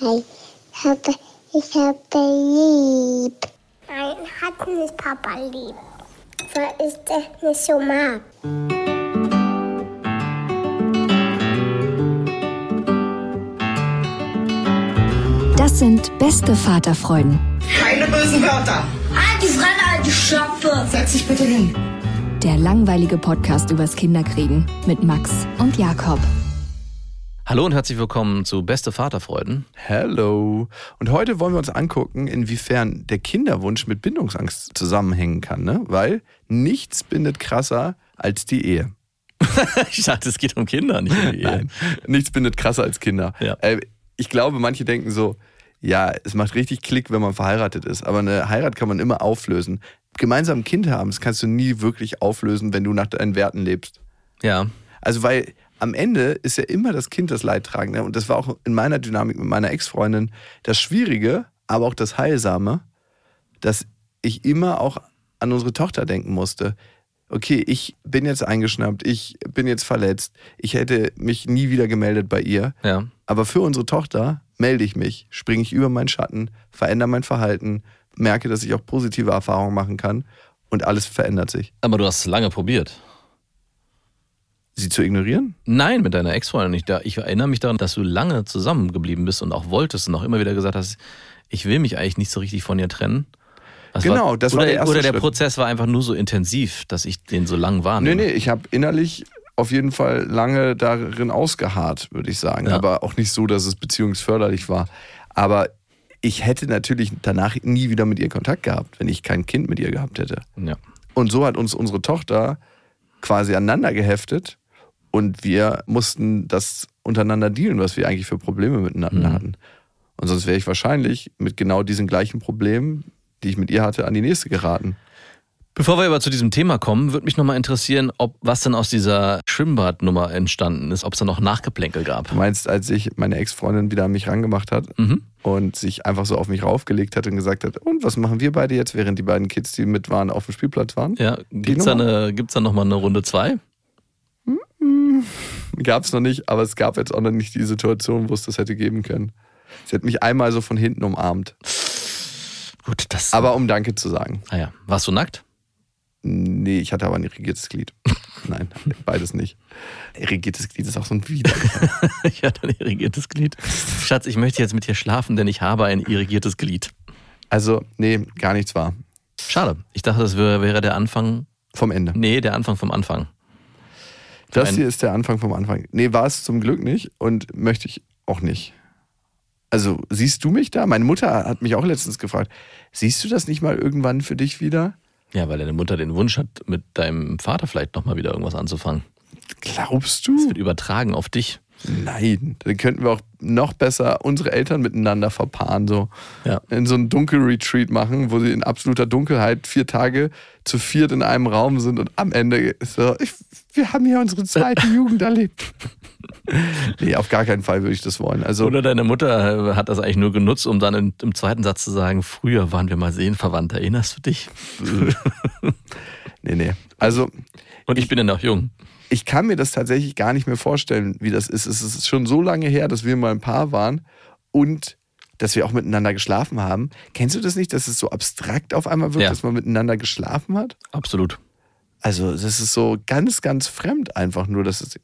hi. Ich habe, ich habe lieb. Nein, hat nicht Papa lieb. Weil ich das nicht so mag. Das sind beste Vaterfreuden. Keine bösen Wörter. Halt die Fremde, halt die Schöpfe. Setz dich bitte hin. Der langweilige Podcast übers Kinderkriegen mit Max und Jakob. Hallo und herzlich willkommen zu Beste Vaterfreuden. Hello. Und heute wollen wir uns angucken, inwiefern der Kinderwunsch mit Bindungsangst zusammenhängen kann, ne? Weil nichts bindet krasser als die Ehe. ich dachte, es geht um Kinder, nicht um die Ehe. Nein, nichts bindet krasser als Kinder. Ja. Äh, ich glaube, manche denken so, ja, es macht richtig Klick, wenn man verheiratet ist, aber eine Heirat kann man immer auflösen. Gemeinsam ein Kind haben, das kannst du nie wirklich auflösen, wenn du nach deinen Werten lebst. Ja. Also, weil am Ende ist ja immer das Kind das Leidtragende. Und das war auch in meiner Dynamik mit meiner Ex-Freundin das Schwierige, aber auch das Heilsame, dass ich immer auch an unsere Tochter denken musste. Okay, ich bin jetzt eingeschnappt, ich bin jetzt verletzt, ich hätte mich nie wieder gemeldet bei ihr. Ja. Aber für unsere Tochter melde ich mich, springe ich über meinen Schatten, verändere mein Verhalten, merke, dass ich auch positive Erfahrungen machen kann und alles verändert sich. Aber du hast es lange probiert. Sie zu ignorieren? Nein, mit deiner Ex-Freundin. Ich, da- ich erinnere mich daran, dass du lange zusammengeblieben bist und auch wolltest und auch immer wieder gesagt hast, ich will mich eigentlich nicht so richtig von ihr trennen. Das Genau, war, das war oder, der erste Oder der Schritt. Prozess war einfach nur so intensiv, dass ich den so lang Nee, wahrnehme. nee, ich habe innerlich auf jeden Fall lange darin ausgeharrt, würde ich sagen. Ja. Aber auch nicht so, dass es beziehungsförderlich war. Aber ich hätte natürlich danach nie wieder mit ihr Kontakt gehabt, wenn ich kein Kind mit ihr gehabt hätte. Ja. Und so hat uns unsere Tochter quasi aneinander geheftet und wir mussten das untereinander dealen, was wir eigentlich für Probleme miteinander Mhm. hatten. Und sonst wäre ich wahrscheinlich mit genau diesen gleichen Problemen, die ich mit ihr hatte, an die nächste geraten. Bevor wir aber zu diesem Thema kommen, würde mich nochmal interessieren, ob was denn aus dieser Schwimmbadnummer entstanden ist, ob es da noch Nachgeplänkel gab. Du meinst, als sich meine Ex-Freundin wieder an mich rangemacht hat Mhm. und sich einfach so auf mich raufgelegt hat und gesagt hat, und was machen wir beide jetzt, während die beiden Kids, die mit waren, auf dem Spielplatz waren? Ja, gibt's da, Nummer? eine, gibt's da nochmal eine Runde zwei? Gab es noch nicht, aber es gab jetzt auch noch nicht die Situation, wo es das hätte geben können. Sie hat mich einmal so von hinten umarmt. Gut, das. Aber um Danke zu sagen. ah ja. Warst du nackt? Nee, ich hatte aber ein irrigiertes Glied. Nein, beides nicht. Irrigiertes Glied ist auch so ein Wider. ich hatte ein irrigiertes Glied. Schatz, ich möchte jetzt mit dir schlafen, denn ich habe ein irrigiertes Glied. Also, nee, gar nichts war. Schade. Ich dachte, das wäre, wäre der Anfang. Vom Ende. Nee, der Anfang vom Anfang. Das ein- hier ist der Anfang vom Anfang. Nee, war es zum Glück nicht und möchte ich auch nicht. Also, siehst du mich da? Meine Mutter hat mich auch letztens gefragt, siehst du das nicht mal irgendwann für dich wieder? Ja, weil deine Mutter den Wunsch hat, mit deinem Vater vielleicht nochmal wieder irgendwas anzufangen. Glaubst Das du? wird übertragen auf dich. Nein, dann könnten wir auch noch besser unsere Eltern miteinander verpaaren, so Ja. in so einen Dunkelretreat machen, wo sie in absoluter Dunkelheit vier Tage zu viert in einem Raum sind und am Ende so, ich, wir haben hier unsere zweite Jugend erlebt. nee, auf gar keinen Fall würde ich das wollen. Also, Oder deine Mutter äh, hat das eigentlich nur genutzt, um dann im, im zweiten Satz zu sagen, früher waren wir mal Seelenverwandt, erinnerst du dich? nee, nee. Also, Und ich bin ja noch jung. Ich kann mir das tatsächlich gar nicht mehr vorstellen, wie das ist. Es ist schon so lange her, dass wir mal ein Paar waren und dass wir auch miteinander geschlafen haben. Kennst du das nicht, dass es so abstrakt auf einmal wird, Ja. dass man miteinander geschlafen hat? Absolut. Also, das ist so ganz, ganz fremd einfach nur, dass es.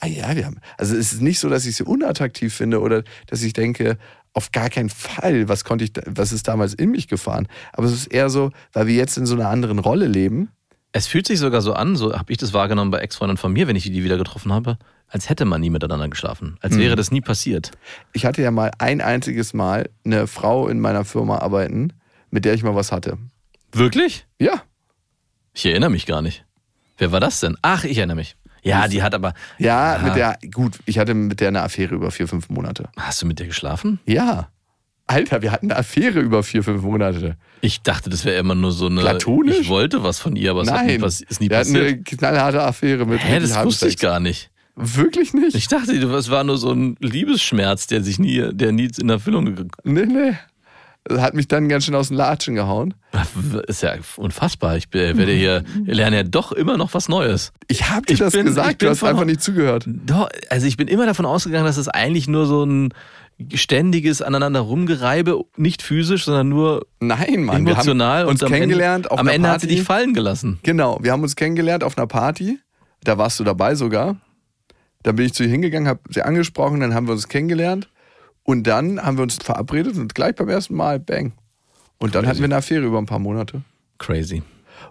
Ah ja, wir haben. Also, es ist nicht so, dass ich sie unattraktiv finde oder dass ich denke, auf gar keinen Fall, was konnte ich, was ist damals in mich gefahren. Aber es ist eher so, weil wir jetzt in so einer anderen Rolle leben. Es fühlt sich sogar so an, so habe ich das wahrgenommen bei Ex-Freunden von mir, wenn ich die wieder getroffen habe, als hätte man nie miteinander geschlafen. Als wäre das nie passiert. Ich hatte ja mal ein einziges Mal eine Frau in meiner Firma arbeiten, mit der ich mal was hatte. Wirklich? Ja. Ich erinnere mich gar nicht. Wer war das denn? Ach, ich erinnere mich. Ja, die hat aber. Ja, Aha. mit der, gut, ich hatte mit der eine Affäre über vier, fünf Monate. Hast du mit der geschlafen? Ja. Alter, wir hatten eine Affäre über vier, fünf Monate. Ich dachte, das wäre immer nur so eine. Platonisch? Ich wollte was von ihr, aber es nie, Nein, pass- ist nie wir hatten passiert. eine knallharte Affäre mit Hä, das wusste ich gar nicht. Wirklich nicht? Ich dachte, es war nur so ein Liebesschmerz, der sich nie, der nie in Erfüllung gegangen nee, nee. Das hat mich dann ganz schön aus den Latschen gehauen. Ist ja unfassbar. Ich bin- werde hier, lerne ja doch immer noch was Neues. Ich habe dir Ich das bin- gesagt, du hast einfach nicht zugehört. Doch, also ich bin immer davon ausgegangen, dass es eigentlich nur so ein ständiges aneinander rumgereibe, nicht physisch, sondern nur Nein, Mann. wir emotional haben uns und am kennengelernt Ende, auf am Ende hat sie Party. dich fallen gelassen. Genau, wir haben uns kennengelernt auf einer Party. Da warst du dabei sogar. Da bin ich zu ihr hingegangen, habe sie angesprochen, dann haben wir uns kennengelernt. Und dann haben wir uns verabredet und gleich beim ersten Mal, bang. Und dann hatten wir eine Affäre über ein paar Monate. Crazy.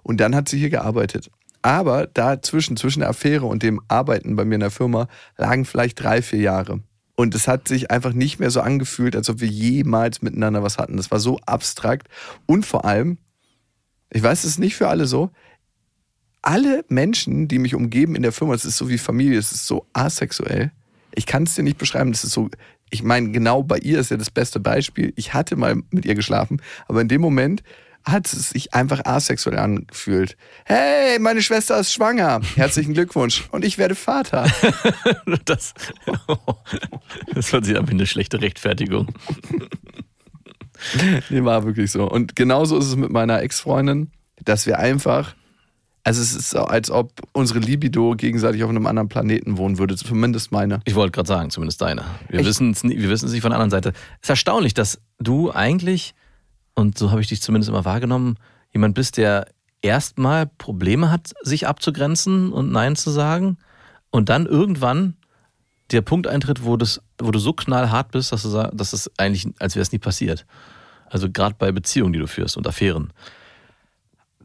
Und dann hat sie hier gearbeitet. Aber dazwischen, zwischen der Affäre und dem Arbeiten bei mir in der Firma, lagen vielleicht drei, vier Jahre. Und es hat sich einfach nicht mehr so angefühlt, als ob wir jemals miteinander was hatten. Das war so abstrakt. Und vor allem, ich weiß, es ist nicht für alle so, alle Menschen, die mich umgeben in der Firma, es ist so wie Familie, es ist so asexuell. Ich kann es dir nicht beschreiben, das ist so, ich meine, genau bei ihr ist ja das beste Beispiel. Ich hatte mal mit ihr geschlafen, aber in dem Moment hat es sich einfach asexuell angefühlt. Hey, meine Schwester ist schwanger. Herzlichen Glückwunsch. Und ich werde Vater. Das, das war sie aber eine schlechte Rechtfertigung. Nee, war wirklich so. Und genauso ist es mit meiner Ex-Freundin, dass wir einfach, also es ist so, als ob unsere Libido gegenseitig auf einem anderen Planeten wohnen würde. Zumindest meine. Ich wollte gerade sagen, zumindest deine. Wir Echt? wissen es nie- wir wissen es nicht von der anderen Seite. Es ist erstaunlich, dass du eigentlich, und so habe ich dich zumindest immer wahrgenommen, jemand bist, der erstmal Probleme hat, sich abzugrenzen und Nein zu sagen. Und dann irgendwann der Punkt eintritt, wo, das, wo du so knallhart bist, dass, du dass es eigentlich, als wäre es nie passiert. Also gerade bei Beziehungen, die du führst und Affären.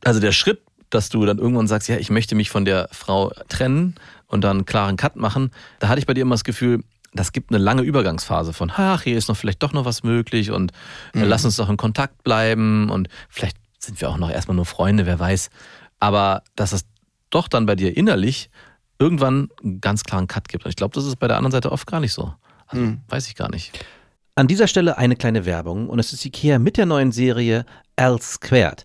Also der Schritt, dass du dann irgendwann sagst, ja, ich möchte mich von der Frau trennen und dann einen klaren Cut machen, da hatte ich bei dir immer das Gefühl, das gibt eine lange Übergangsphase von, ach, hier ist noch vielleicht doch noch was möglich und äh, lass uns doch in Kontakt bleiben und vielleicht sind wir auch noch erstmal nur Freunde, wer weiß. Aber dass es doch dann bei dir innerlich irgendwann einen ganz klaren Cut gibt. Und ich glaube, das ist bei der anderen Seite oft gar nicht so. Also, Weiß ich gar nicht. An dieser Stelle eine kleine Werbung und es ist Ikea mit der neuen Serie L Squared.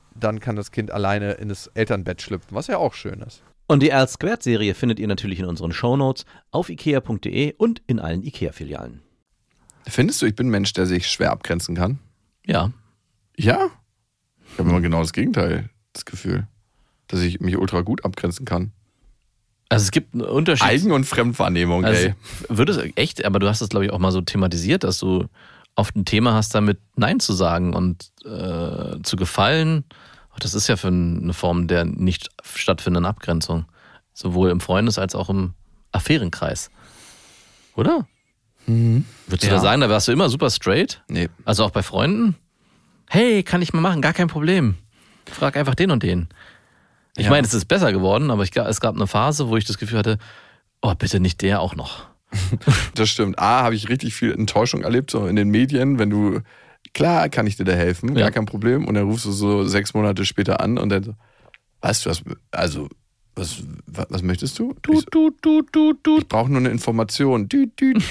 dann kann das Kind alleine in das Elternbett schlüpfen, was ja auch schön ist. Und die L Squared Serie findet ihr natürlich in unseren Shownotes auf ikea.de und in allen Ikea-Filialen. Findest du, ich bin ein Mensch, der sich schwer abgrenzen kann? Ja. Ja. Ich habe immer genau das Gegenteil, das Gefühl. Dass ich mich ultra gut abgrenzen kann. Also es gibt einen Unterschied. Eigen- und Fremdwahrnehmung, Also, ey. würde es echt, aber du hast es, glaube ich, auch mal so thematisiert, dass du oft ein Thema hast, damit Nein zu sagen und äh, zu gefallen. Auch Das ist ja für eine Form der nicht stattfindenden Abgrenzung. Sowohl im Freundes- als auch im Affärenkreis. Oder? Würdest du Ja. da sagen, da warst du immer super straight? Nee. Also auch bei Freunden? Hey, kann ich mal machen, gar kein Problem. Frag einfach den und den. Ich Ja. meine, es ist besser geworden, aber ich, es gab eine Phase, wo ich das Gefühl hatte, oh, bitte nicht der auch noch. Das stimmt. A, habe ich richtig viel Enttäuschung erlebt, so in den Medien, wenn du, klar kann ich dir da helfen, Ja. gar kein Problem. Und dann rufst du so sechs Monate später an und dann so, weißt du was, also, was, was, was möchtest du? Ich, so, du, du, du, du. ich brauche nur eine Information. Dü, dü.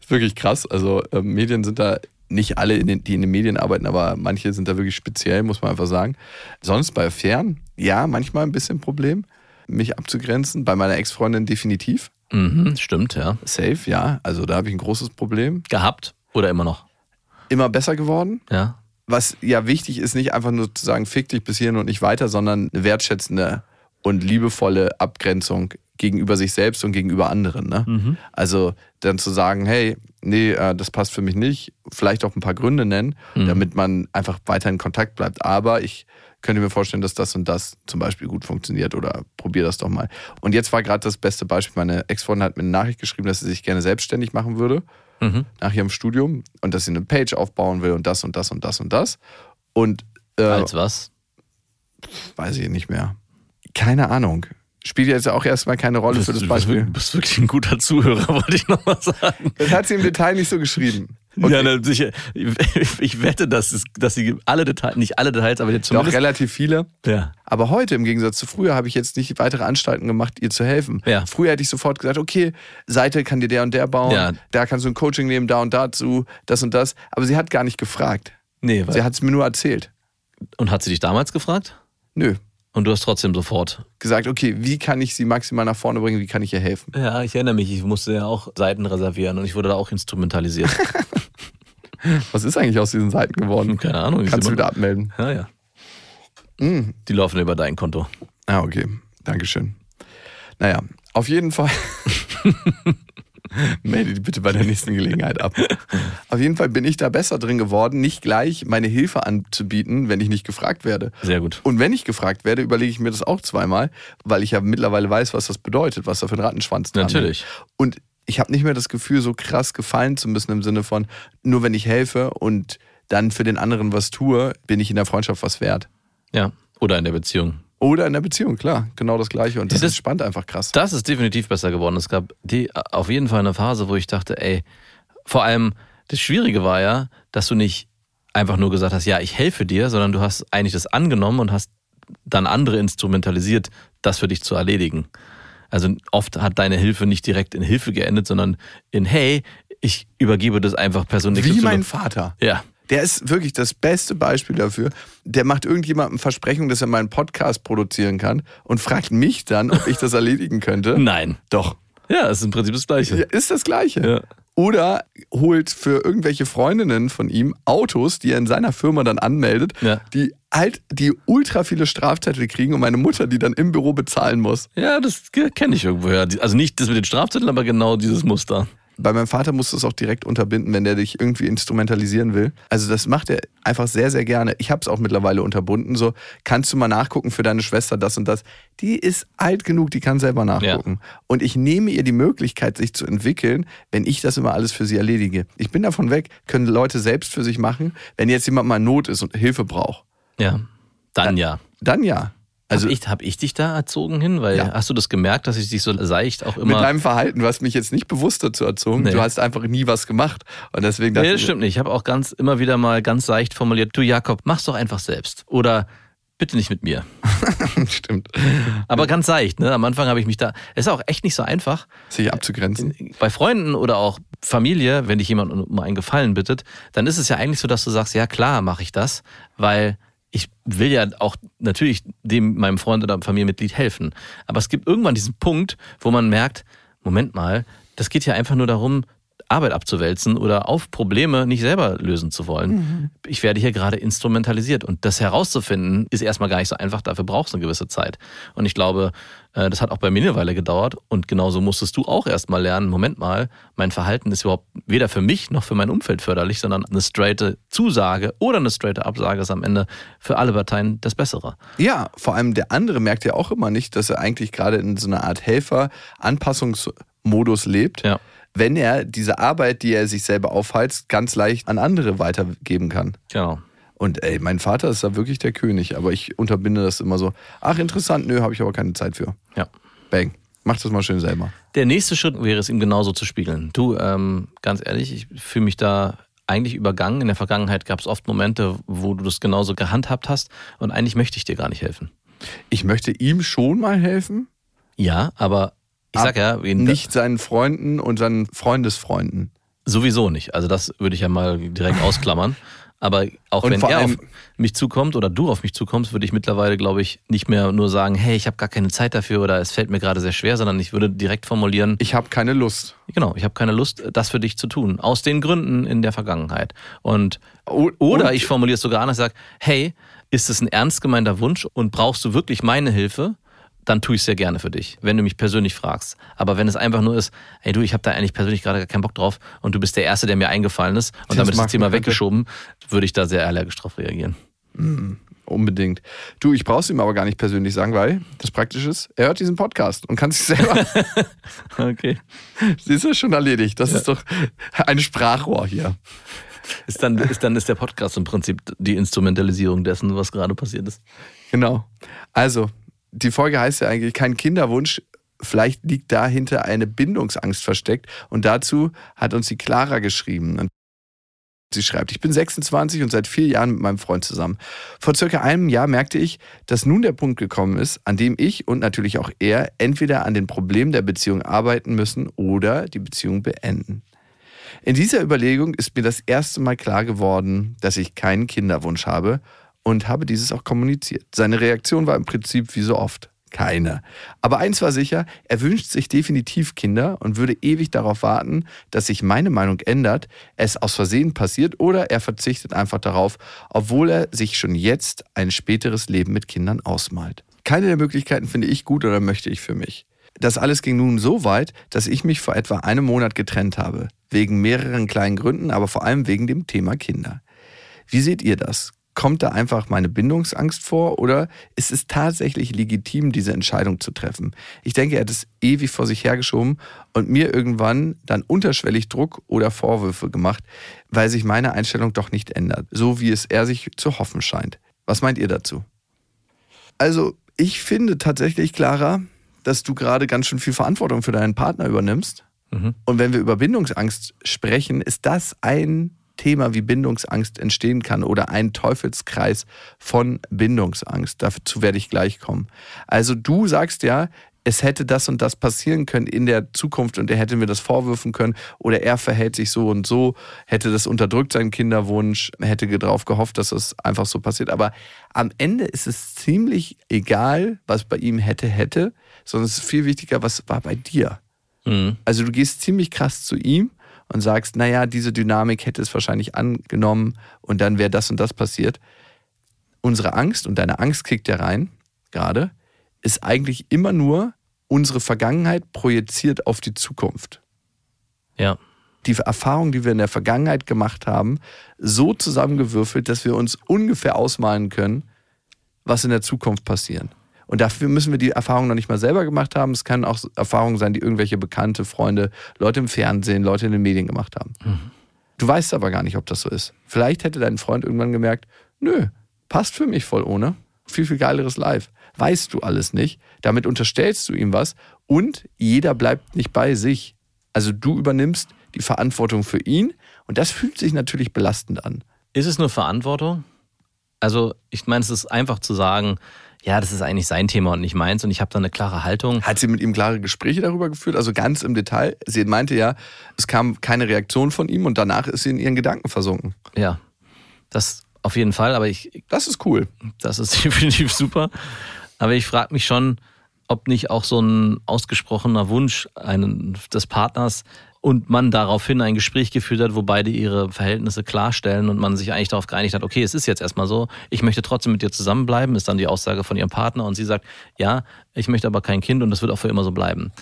ist wirklich krass. Also ähm, Medien sind da nicht alle, in den, die in den Medien arbeiten, aber manche sind da wirklich speziell, muss man einfach sagen. Sonst bei Fern, ja, manchmal ein bisschen Problem, mich abzugrenzen. Bei meiner Ex-Freundin definitiv. Mhm, stimmt, ja. Safe, ja. Also da habe ich ein großes Problem. Gehabt oder immer noch? Immer besser geworden. Ja. Was ja wichtig ist, nicht einfach nur zu sagen, fick dich bis hierhin und nicht weiter, sondern eine wertschätzende und liebevolle Abgrenzung gegenüber sich selbst und gegenüber anderen. Ne? Mhm. Also dann zu sagen, hey, nee, äh, das passt für mich nicht, vielleicht auch ein paar Gründe nennen, Mhm. damit man einfach weiter in Kontakt bleibt. Aber ich könnte mir vorstellen, dass das und das zum Beispiel gut funktioniert oder probier das doch mal. Und jetzt war gerade das beste Beispiel. Meine Ex-Freundin hat mir eine Nachricht geschrieben, dass sie sich gerne selbstständig machen würde Mhm. nach ihrem Studium und dass sie eine Page aufbauen will und das und das und das und das. Und äh, Als was? weiß ich nicht mehr. Keine Ahnung. Spielt jetzt auch erstmal keine Rolle für das du bist, Beispiel. wirklich- bist wirklich ein guter Zuhörer, wollte ich nochmal sagen. Das hat sie im Detail nicht so geschrieben. Und Ja, sicher. Ich wette, dass, es, dass sie alle Details, nicht alle Details, aber jetzt doch zumindest. relativ viele. ja. Aber heute, im Gegensatz zu früher, habe ich jetzt nicht weitere Anstalten gemacht, ihr zu helfen. Ja. Früher hätte ich sofort gesagt, okay, Seite kann dir der und der bauen, Ja. da kannst du ein Coaching nehmen, da und dazu, das und das. Aber sie hat gar nicht gefragt. Nee, weil, Sie hat es mir nur erzählt. und hat sie dich damals gefragt? Nö. Und du hast trotzdem sofort. Gesagt, okay, wie kann ich sie maximal nach vorne bringen, wie kann ich ihr helfen? Ja, ich erinnere mich, ich musste ja auch Seiten reservieren und ich wurde da auch instrumentalisiert. Was ist eigentlich aus diesen Seiten geworden? Keine Ahnung. Kannst du wieder abmelden. Ja, ja. Mm. Die laufen über dein Konto. Ah, okay. Dankeschön. Naja, auf jeden Fall. Melde die bitte bei der nächsten Gelegenheit ab. Auf jeden Fall bin ich da besser drin geworden, nicht gleich meine Hilfe anzubieten, wenn ich nicht gefragt werde. Sehr gut. Und wenn ich gefragt werde, überlege ich mir das auch zweimal, weil ich ja mittlerweile weiß, was das bedeutet, was da für ein Rattenschwanz dran Natürlich. ist. Und ich habe nicht mehr das Gefühl, so krass gefallen zu müssen im Sinne von, nur wenn ich helfe und dann für den anderen was tue, bin ich in der Freundschaft was wert. Ja. Oder in der Beziehung. Oder in der Beziehung, klar, genau das Gleiche. Und das, Das- ist spannend einfach krass. Das ist definitiv besser geworden. Es gab die, auf jeden Fall eine Phase, wo ich dachte, ey, vor allem das Schwierige war ja, dass du nicht einfach nur gesagt hast, ja, ich helfe dir, sondern du hast eigentlich das angenommen und hast dann andere instrumentalisiert, das für dich zu erledigen. Also oft hat deine Hilfe nicht direkt in Hilfe geendet, sondern in, hey, ich übergebe das einfach Person Wie mein Vater. Ja, Der ist wirklich das beste Beispiel dafür. Der macht irgendjemandem Versprechung, dass er meinen Podcast produzieren kann und fragt mich dann, ob ich das erledigen könnte. nein. Doch. Ja, es ist im Prinzip das Gleiche. Ja, ist das Gleiche. Ja. Oder holt für irgendwelche Freundinnen von ihm Autos, die er in seiner Firma dann anmeldet, Ja. die halt die ultra viele Strafzettel kriegen und meine Mutter die dann im Büro bezahlen muss. Ja, das kenne ich irgendwoher. Also nicht das mit den Strafzetteln, aber genau dieses Muster. Bei meinem Vater musst du es auch direkt unterbinden, wenn der dich irgendwie instrumentalisieren will. Also das macht er einfach sehr, sehr gerne. Ich habe es auch mittlerweile unterbunden. So, kannst du mal nachgucken für deine Schwester das und das. Die ist alt genug, die kann selber nachgucken. Und ich nehme ihr die Möglichkeit, sich zu entwickeln, wenn ich das immer alles für sie erledige. Ich bin davon weg, können Leute selbst für sich machen. Wenn jetzt jemand mal in Not ist und Hilfe braucht, Ja, dann ja. dann ja. Also Also hab ich, hab ich dich da erzogen hin? Weil Ja. hast du das gemerkt, dass ich dich so seicht auch mit immer. deinem Verhalten, du hast mich jetzt nicht bewusst dazu erzogen. Nee. Du hast einfach nie was gemacht. Und deswegen Nee, das stimmt nicht. Ich habe auch ganz immer wieder mal ganz seicht formuliert, du Jakob, mach's doch einfach selbst. Oder bitte nicht mit mir. stimmt, Aber ganz seicht, ne? Am Anfang habe ich mich da. Es ist auch echt nicht so einfach. sich abzugrenzen. Bei Freunden oder auch Familie, wenn dich jemand um einen Gefallen bittet, dann ist es ja eigentlich so, dass du sagst, ja klar, mache ich das, weil ich will ja auch natürlich dem meinem Freund oder Familienmitglied helfen. Aber es gibt irgendwann diesen Punkt, wo man merkt, Moment mal, das geht ja einfach nur darum, Arbeit abzuwälzen oder auf Probleme nicht selber lösen zu wollen. Ich werde hier gerade instrumentalisiert und das herauszufinden ist erstmal gar nicht so einfach, dafür brauchst du eine gewisse Zeit. Und ich glaube, äh, das hat auch bei mir eine Weile gedauert und genauso musstest du auch erstmal lernen, Moment mal, mein Verhalten ist überhaupt weder für mich noch für mein Umfeld förderlich, sondern eine straighte Zusage oder eine straighte Absage ist am Ende für alle Parteien das Bessere. Ja, vor allem der andere merkt ja auch immer nicht, dass er eigentlich gerade in so einer Art Helfer-Anpassungsmodus lebt, Ja. Wenn er diese Arbeit, die er sich selber aufheizt, ganz leicht an andere weitergeben kann. Genau. Und ey, mein Vater ist da wirklich der König, aber ich unterbinde das immer so. Ach, interessant, nö, habe ich aber keine Zeit für. Ja. Bang. Mach das mal schön selber. Der nächste Schritt wäre es ihm genauso zu spiegeln. Du, ähm, ganz ehrlich, ich fühle mich da eigentlich übergangen. In der Vergangenheit gab es oft Momente, wo du das genauso gehandhabt hast und eigentlich möchte ich dir gar nicht helfen. Ich möchte ihm schon mal helfen, Ja, aber ich sag ja, wen- nicht seinen Freunden und seinen Freundesfreunden. sowieso nicht. Also das würde ich ja mal direkt ausklammern. Aber auch Und wenn er auf mich zukommt oder du auf mich zukommst, würde ich mittlerweile, glaube ich, nicht mehr nur sagen, hey, ich habe gar keine Zeit dafür oder es fällt mir gerade sehr schwer, sondern ich würde direkt formulieren, Ich habe keine Lust. genau, ich habe keine Lust, das für dich zu tun. Aus den Gründen in der Vergangenheit. Und O- Oder und- ich formuliere es sogar anders, sage, hey, ist es ein ernst gemeinter Wunsch und brauchst du wirklich meine Hilfe? Dann tue ich es sehr gerne für dich, wenn du mich persönlich fragst. Aber wenn es einfach nur ist, ey du, ich habe da eigentlich persönlich gerade gar keinen Bock drauf und du bist der Erste, der mir eingefallen ist und Das damit ist das Thema weggeschoben, würde ich da sehr allergisch drauf reagieren. Unbedingt. Du, ich brauch's ihm aber gar nicht persönlich sagen, weil das praktisch ist, er hört diesen Podcast und kann sich selber. Okay. Siehst du, schon erledigt. Das ist doch ein Sprachrohr hier. Ist dann, ist dann ist der Podcast im Prinzip die Instrumentalisierung dessen, was gerade passiert ist. Genau. Also, die Folge heißt ja eigentlich kein Kinderwunsch. Vielleicht liegt dahinter eine Bindungsangst versteckt. Und dazu hat uns die Clara geschrieben. Und Sie schreibt, ich bin 26 und seit vier Jahren mit meinem Freund zusammen. Vor circa einem Jahr merkte ich, dass nun der Punkt gekommen ist, an dem ich und natürlich auch er entweder an den Problemen der Beziehung arbeiten müssen oder die Beziehung beenden. In dieser Überlegung ist mir das erste Mal klar geworden, dass ich keinen Kinderwunsch habe und habe dieses auch kommuniziert. Seine Reaktion war im Prinzip wie so oft keine. Aber eins war sicher, er wünscht sich definitiv Kinder und würde ewig darauf warten, dass sich meine Meinung ändert, es aus Versehen passiert oder er verzichtet einfach darauf, obwohl er sich schon jetzt ein späteres Leben mit Kindern ausmalt. Keine der Möglichkeiten finde ich gut oder möchte ich für mich. Das alles ging nun so weit, dass ich mich vor etwa einem Monat getrennt habe. Wegen mehreren kleinen Gründen, aber vor allem wegen dem Thema Kinder. Wie seht ihr das? Kommt da einfach meine Bindungsangst vor oder ist es tatsächlich legitim, diese Entscheidung zu treffen? Ich denke, er hat es ewig vor sich hergeschoben und mir irgendwann dann unterschwellig Druck oder Vorwürfe gemacht, weil sich meine Einstellung doch nicht ändert, so wie es er sich zu hoffen scheint. Was meint ihr dazu? Also, ich finde tatsächlich, Clara, dass du gerade ganz schön viel Verantwortung für deinen Partner übernimmst. Und wenn wir über Bindungsangst sprechen, ist das ein Thema, wie Bindungsangst entstehen kann oder ein Teufelskreis von Bindungsangst. Dazu werde ich gleich kommen. Also du sagst ja, es hätte das und das passieren können in der Zukunft und er hätte mir das vorwürfen können oder er verhält sich so und so, hätte das unterdrückt, seinen Kinderwunsch, hätte darauf gehofft, dass es einfach so passiert. Aber am Ende ist es ziemlich egal, was bei ihm hätte, hätte, sondern es ist viel wichtiger, was war bei dir. Also du gehst ziemlich krass zu ihm und sagst, naja, diese Dynamik hätte es wahrscheinlich angenommen und dann wäre das und das passiert. Unsere Angst, und deine Angst kickt ja rein, gerade, ist eigentlich immer nur unsere Vergangenheit projiziert auf die Zukunft. Ja. Die Erfahrungen, die wir in der Vergangenheit gemacht haben, so zusammengewürfelt, dass wir uns ungefähr ausmalen können, was in der Zukunft passieren. Und dafür müssen wir die Erfahrung noch nicht mal selber gemacht haben. Es können auch Erfahrungen sein, die irgendwelche bekannte Freunde, Leute im Fernsehen, Leute in den Medien gemacht haben. Du weißt aber gar nicht, ob das so ist. Vielleicht hätte dein Freund irgendwann gemerkt, nö, passt für mich voll ohne. Viel, viel geileres Live. Weißt du alles nicht. Damit unterstellst du ihm was und jeder bleibt nicht bei sich. Also du übernimmst die Verantwortung für ihn und das fühlt sich natürlich belastend an. Ist es nur Verantwortung? Also, ich meine, es ist einfach zu sagen, ja, das ist eigentlich sein Thema und nicht meins und ich habe da eine klare Haltung. Hat sie mit ihm klare Gespräche darüber geführt? Also ganz im Detail. Sie meinte ja, es kam keine Reaktion von ihm und danach ist sie in ihren Gedanken versunken. Ja, das auf jeden Fall, aber ich, Das ist cool. das ist definitiv super. Aber ich frage mich schon, ob nicht auch so ein ausgesprochener Wunsch einen, des Partners und man daraufhin ein Gespräch geführt hat, wo beide ihre Verhältnisse klarstellen und man sich eigentlich darauf geeinigt hat, okay, es ist jetzt erstmal so, ich möchte trotzdem mit dir zusammenbleiben, ist dann die Aussage von ihrem Partner und sie sagt, ja, ich möchte aber kein Kind und das wird auch für immer so bleiben.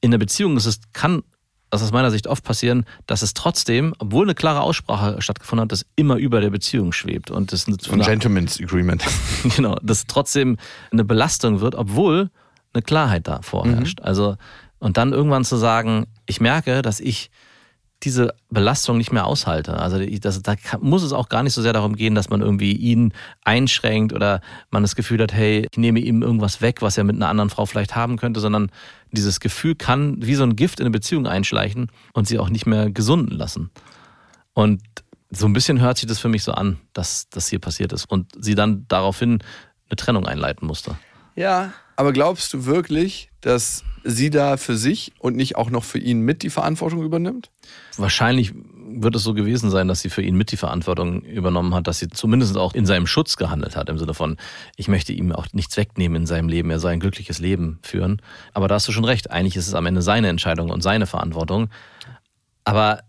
In der Beziehung ist es, kann das aus meiner Sicht oft passieren, dass es trotzdem, obwohl eine klare Aussprache stattgefunden hat, das immer über der Beziehung schwebt und das Ein Gentleman's Agreement. genau, das trotzdem eine Belastung wird, obwohl eine Klarheit da vorherrscht. Also, und dann irgendwann zu sagen, ich merke, dass ich diese Belastung nicht mehr aushalte. Also das, da muss es auch gar nicht so sehr darum gehen, dass man irgendwie ihn einschränkt oder man das Gefühl hat, hey, ich nehme ihm irgendwas weg, was er mit einer anderen Frau vielleicht haben könnte, sondern dieses Gefühl kann wie so ein Gift in eine Beziehung einschleichen und sie auch nicht mehr gesunden lassen. Und so ein bisschen hört sich das für mich so an, dass das hier passiert ist und sie dann daraufhin eine Trennung einleiten musste. Ja, aber glaubst du wirklich, dass sie da für sich und nicht auch noch für ihn mit die Verantwortung übernimmt? Wahrscheinlich wird es so gewesen sein, dass sie für ihn mit die Verantwortung übernommen hat, dass sie zumindest auch in seinem Schutz gehandelt hat, im Sinne von, ich möchte ihm auch nichts wegnehmen in seinem Leben, er soll ein glückliches Leben führen. Aber da hast du schon recht, eigentlich ist es am Ende seine Entscheidung und seine Verantwortung. Aber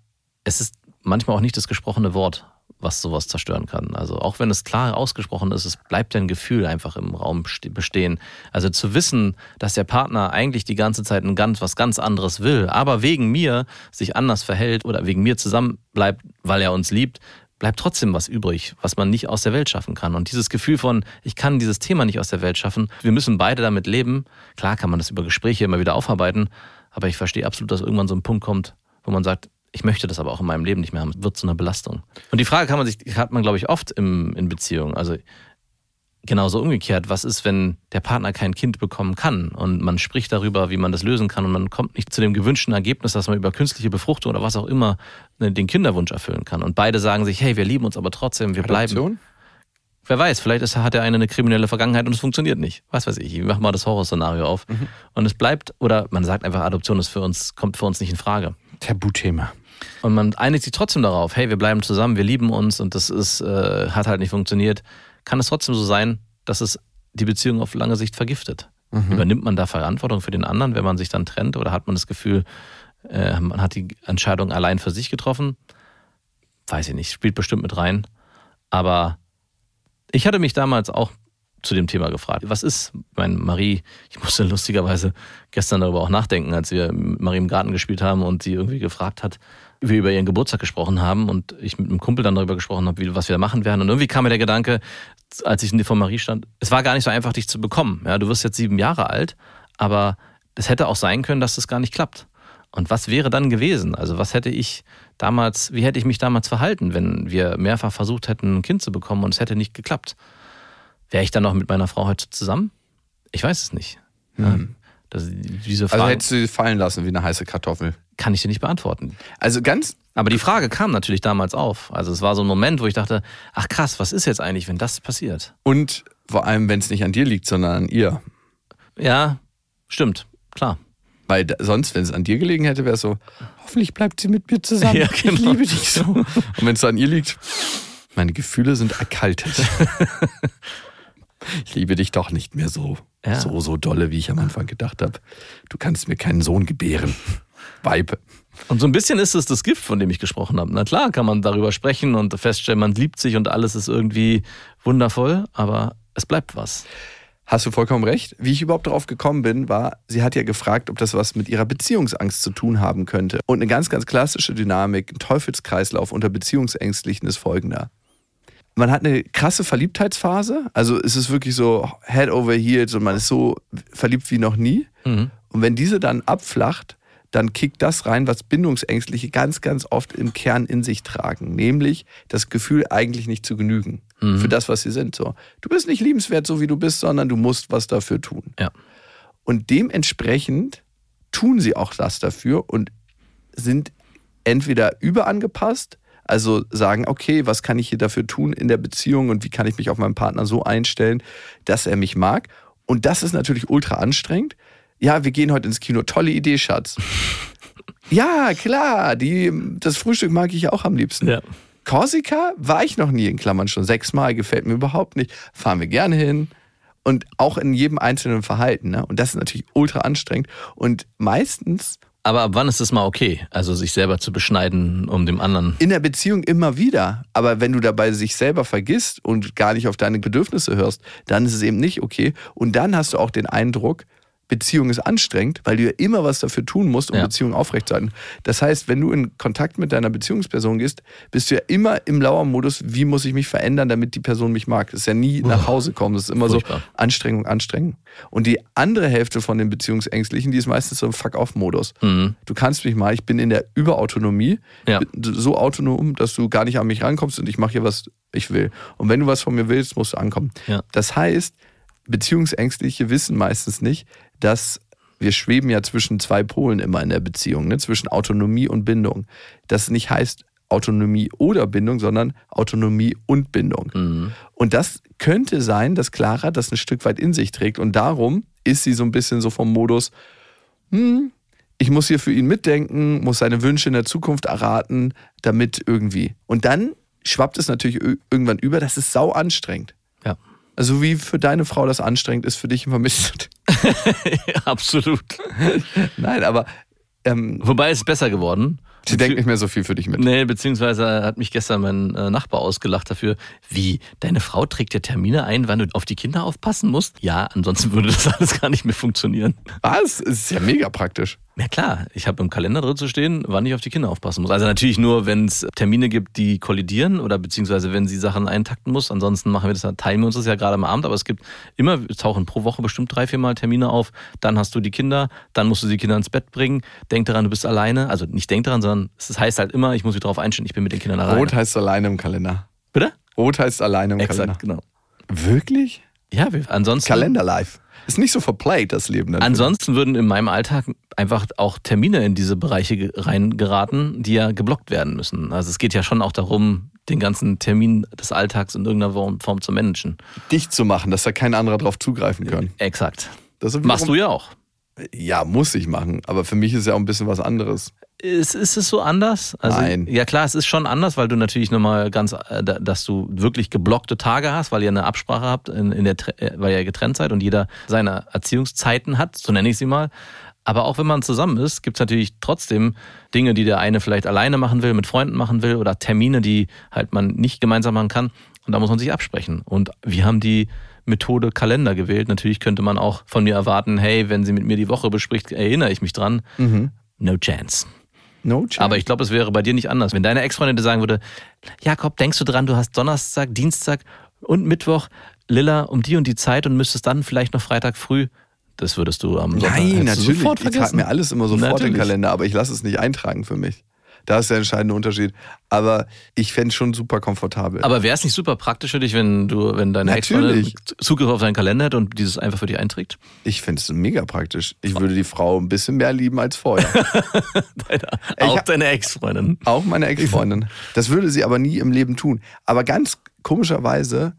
es ist manchmal auch nicht das gesprochene Wort, was sowas zerstören kann. Also auch wenn es klar ausgesprochen ist, es bleibt ein Gefühl einfach im Raum bestehen. Also zu wissen, dass der Partner eigentlich die ganze Zeit ein ganz, was ganz anderes will, aber wegen mir sich anders verhält oder wegen mir zusammen bleibt, weil er uns liebt, bleibt trotzdem was übrig, was man nicht aus der Welt schaffen kann. Und dieses Gefühl von, ich kann dieses Thema nicht aus der Welt schaffen, wir müssen beide damit leben. Klar kann man das über Gespräche immer wieder aufarbeiten, aber ich verstehe absolut, dass irgendwann so ein Punkt kommt, wo man sagt, ich möchte das aber auch in meinem Leben nicht mehr haben. Es wird zu einer Belastung. Und die Frage kann man sich, hat man, glaube ich, oft im, in Beziehungen. Also genauso umgekehrt. Was ist, wenn der Partner kein Kind bekommen kann und man spricht darüber, wie man das lösen kann und man kommt nicht zu dem gewünschten Ergebnis, dass man über künstliche Befruchtung oder was auch immer ne, den Kinderwunsch erfüllen kann. Und beide sagen sich, hey, wir lieben uns aber trotzdem, wir bleiben. Wer weiß, vielleicht ist, hat der eine eine kriminelle Vergangenheit und es funktioniert nicht. Was weiß ich, ich mach mal das Horrorszenario auf. Mhm. Und es bleibt, oder man sagt einfach, Adoption ist für uns, kommt für uns nicht in Frage. Tabuthema. Und man einigt sich trotzdem darauf, hey, wir bleiben zusammen, wir lieben uns und das ist, äh, hat halt nicht funktioniert. Kann es trotzdem so sein, dass es die Beziehung auf lange Sicht vergiftet? Mhm. Übernimmt man da Verantwortung für den anderen, wenn man sich dann trennt? Oder hat man das Gefühl, äh, man hat die Entscheidung allein für sich getroffen? Weiß ich nicht, spielt bestimmt mit rein. Aber ich hatte mich damals auch zu dem Thema gefragt. Was ist, mein Marie, ich musste lustigerweise gestern darüber auch nachdenken, als wir Marie im Garten gespielt haben und sie irgendwie gefragt hat, wir über ihren Geburtstag gesprochen haben und ich mit einem Kumpel dann darüber gesprochen habe, wie, was wir machen werden. Und irgendwie kam mir der Gedanke, als ich vor Marie stand, es war gar nicht so einfach, dich zu bekommen. Ja, du wirst jetzt sieben Jahre alt, aber es hätte auch sein können, dass das gar nicht klappt. Und was wäre dann gewesen? Also was hätte ich damals, wie hätte ich mich damals verhalten, wenn wir mehrfach versucht hätten, ein Kind zu bekommen und es hätte nicht geklappt? Wäre ich dann noch mit meiner Frau heute zusammen? Ich weiß es nicht. Mhm. Das, diese Frage, also hättest du sie fallen lassen wie eine heiße Kartoffel? Kann ich dir nicht beantworten. Also ganz. Aber die Frage kam natürlich damals auf. Also es war so ein Moment, wo ich dachte, ach krass, was ist jetzt eigentlich, wenn das passiert? Und vor allem, wenn es nicht an dir liegt, sondern an ihr. Ja, stimmt, klar. Weil sonst, wenn es an dir gelegen hätte, wäre es so, hoffentlich bleibt sie mit mir zusammen. Ja, genau. Ich liebe dich so. Und wenn es an ihr liegt, meine Gefühle sind erkaltet. ich liebe dich doch nicht mehr so, ja. so, so dolle, wie ich am Anfang gedacht habe. Du kannst mir keinen Sohn gebären. Weib. Und so ein bisschen ist es das Gift, von dem ich gesprochen habe. Na klar, kann man darüber sprechen und feststellen, man liebt sich und alles ist irgendwie wundervoll, aber es bleibt was. Hast du vollkommen recht. Wie ich überhaupt darauf gekommen bin, war, sie hat ja gefragt, ob das was mit ihrer Beziehungsangst zu tun haben könnte. Und eine ganz, ganz klassische Dynamik, ein Teufelskreislauf unter Beziehungsängstlichen ist folgender man hat eine krasse Verliebtheitsphase. Also es ist wirklich so Head over heels und man ist so verliebt wie noch nie. Mhm. Und wenn diese dann abflacht, dann kickt das rein, was Bindungsängstliche ganz, ganz oft im Kern in sich tragen. Nämlich das Gefühl, eigentlich nicht zu genügen mhm. für das, was sie sind. So, du bist nicht liebenswert, so wie du bist, sondern du musst was dafür tun. Ja. Und dementsprechend tun sie auch das dafür und sind entweder überangepasst also sagen, okay, was kann ich hier dafür tun in der Beziehung und wie kann ich mich auf meinen Partner so einstellen, dass er mich mag. Und das ist natürlich ultra anstrengend. Ja, wir gehen heute ins Kino. Tolle Idee, Schatz. ja, klar, die, das Frühstück mag ich auch am liebsten. Ja. Korsika war ich noch nie in Klammern schon sechsmal, gefällt mir überhaupt nicht. Fahren wir gerne hin. Und auch in jedem einzelnen Verhalten. Ne? Und das ist natürlich ultra anstrengend. Und meistens aber ab wann ist es mal okay, also sich selber zu beschneiden, um dem anderen? In der Beziehung immer wieder. Aber wenn du dabei sich selber vergisst und gar nicht auf deine Bedürfnisse hörst, dann ist es eben nicht okay. Und dann hast du auch den Eindruck, Beziehung ist anstrengend, weil du ja immer was dafür tun musst, um ja. Beziehung aufrechtzuerhalten. Das heißt, wenn du in Kontakt mit deiner Beziehungsperson gehst, bist du ja immer im Lauermodus, wie muss ich mich verändern, damit die Person mich mag. Das ist ja nie nach Hause kommen. Das ist immer Furchtbar. so Anstrengung, Anstrengung. Und die andere Hälfte von den Beziehungsängstlichen, die ist meistens so im Fuck-off-Modus. Mhm. Du kannst mich mal, ich bin in der Überautonomie, ja. so autonom, dass du gar nicht an mich rankommst und ich mache hier, was ich will. Und wenn du was von mir willst, musst du ankommen. Ja. Das heißt, Beziehungsängstliche wissen meistens nicht, dass wir schweben ja zwischen zwei Polen immer in der Beziehung, ne? zwischen Autonomie und Bindung. Das nicht heißt Autonomie oder Bindung, sondern Autonomie und Bindung. Mhm. Und das könnte sein, dass Clara das ein Stück weit in sich trägt. Und darum ist sie so ein bisschen so vom Modus, hm, ich muss hier für ihn mitdenken, muss seine Wünsche in der Zukunft erraten, damit irgendwie. Und dann schwappt es natürlich irgendwann über, das ist sau anstrengend. Also wie für deine Frau das anstrengend ist, für dich vermisst. ja, absolut. Nein, aber ähm, wobei es ist besser geworden. Sie denkt nicht mehr so viel für dich mit. Nee, beziehungsweise hat mich gestern mein äh, Nachbar ausgelacht dafür, wie, deine Frau trägt dir Termine ein, wann du auf die Kinder aufpassen musst? Ja, ansonsten würde das alles gar nicht mehr funktionieren. Was? Es ist ja mega praktisch. Ja klar, ich habe im Kalender drin zu stehen, wann ich auf die Kinder aufpassen muss. Also natürlich nur, wenn es Termine gibt, die kollidieren oder beziehungsweise wenn sie Sachen eintakten muss. Ansonsten machen wir das, teilen wir uns das ja gerade am Abend, aber es gibt immer, es tauchen pro Woche bestimmt drei, vier Mal Termine auf. Dann hast du die Kinder, dann musst du die Kinder ins Bett bringen. Denk daran, du bist alleine. Also nicht denk daran, sondern es heißt halt immer, ich muss mich darauf einstellen, ich bin mit den Kindern alleine. Rot heißt alleine im Kalender. Bitte? Rot heißt alleine im Exakt, Kalender. genau. Wirklich? Ja, wir, ansonsten. Kalender live. Ist nicht so verplayt, das Leben. Dann Ansonsten würden in meinem Alltag einfach auch Termine in diese Bereiche ge- reingeraten, die ja geblockt werden müssen. Also es geht ja schon auch darum, den ganzen Termin des Alltags in irgendeiner Form, zu managen. dicht zu machen, dass da kein anderer drauf zugreifen kann. Exakt. Machst du ja auch. Ja, muss ich machen. Aber für mich ist ja auch ein bisschen was anderes. Ist, ist es so anders? Also, Nein. Ja klar, es ist schon anders, weil du natürlich nochmal ganz, äh, da- dass du wirklich geblockte Tage hast, weil ihr eine Absprache habt, in, in der, äh, weil ihr getrennt seid und jeder seine Erziehungszeiten hat, so nenne ich sie mal. Aber auch wenn man zusammen ist, gibt es natürlich trotzdem Dinge, die der eine vielleicht alleine machen will, mit Freunden machen will oder Termine, die halt man nicht gemeinsam machen kann. Und da muss man sich absprechen. Und wir haben die Methode Kalender gewählt. Natürlich könnte man auch von mir erwarten, hey, wenn sie mit mir die Woche bespricht, erinnere ich mich dran. No chance. No chance. Aber ich glaube, es wäre bei dir nicht anders. Wenn deine Ex-Freundin dir sagen würde, Jakob, denkst du dran, du hast Donnerstag, Dienstag und Mittwoch Lilla um die und die Zeit und müsstest dann vielleicht noch Freitag früh, das würdest du am Sonntag Nein, natürlich. sofort ich trage vergessen. mir alles immer sofort in Natürlich. den Kalender, aber ich lasse es nicht eintragen für mich. Da ist der entscheidende Unterschied. Aber ich fände es schon super komfortabel. Aber wäre es nicht super praktisch für dich, wenn du, wenn deine Ex-Freundin Natürlich. Zugriff auf deinen Kalender hat und dieses einfach für dich einträgt? ich fände es mega praktisch. Ich würde die Frau ein bisschen mehr lieben als vorher. Deine, Ich auch hab- deine Ex-Freundin. Auch meine Ex-Freundin. Das würde sie aber nie im Leben tun. Aber ganz komischerweise,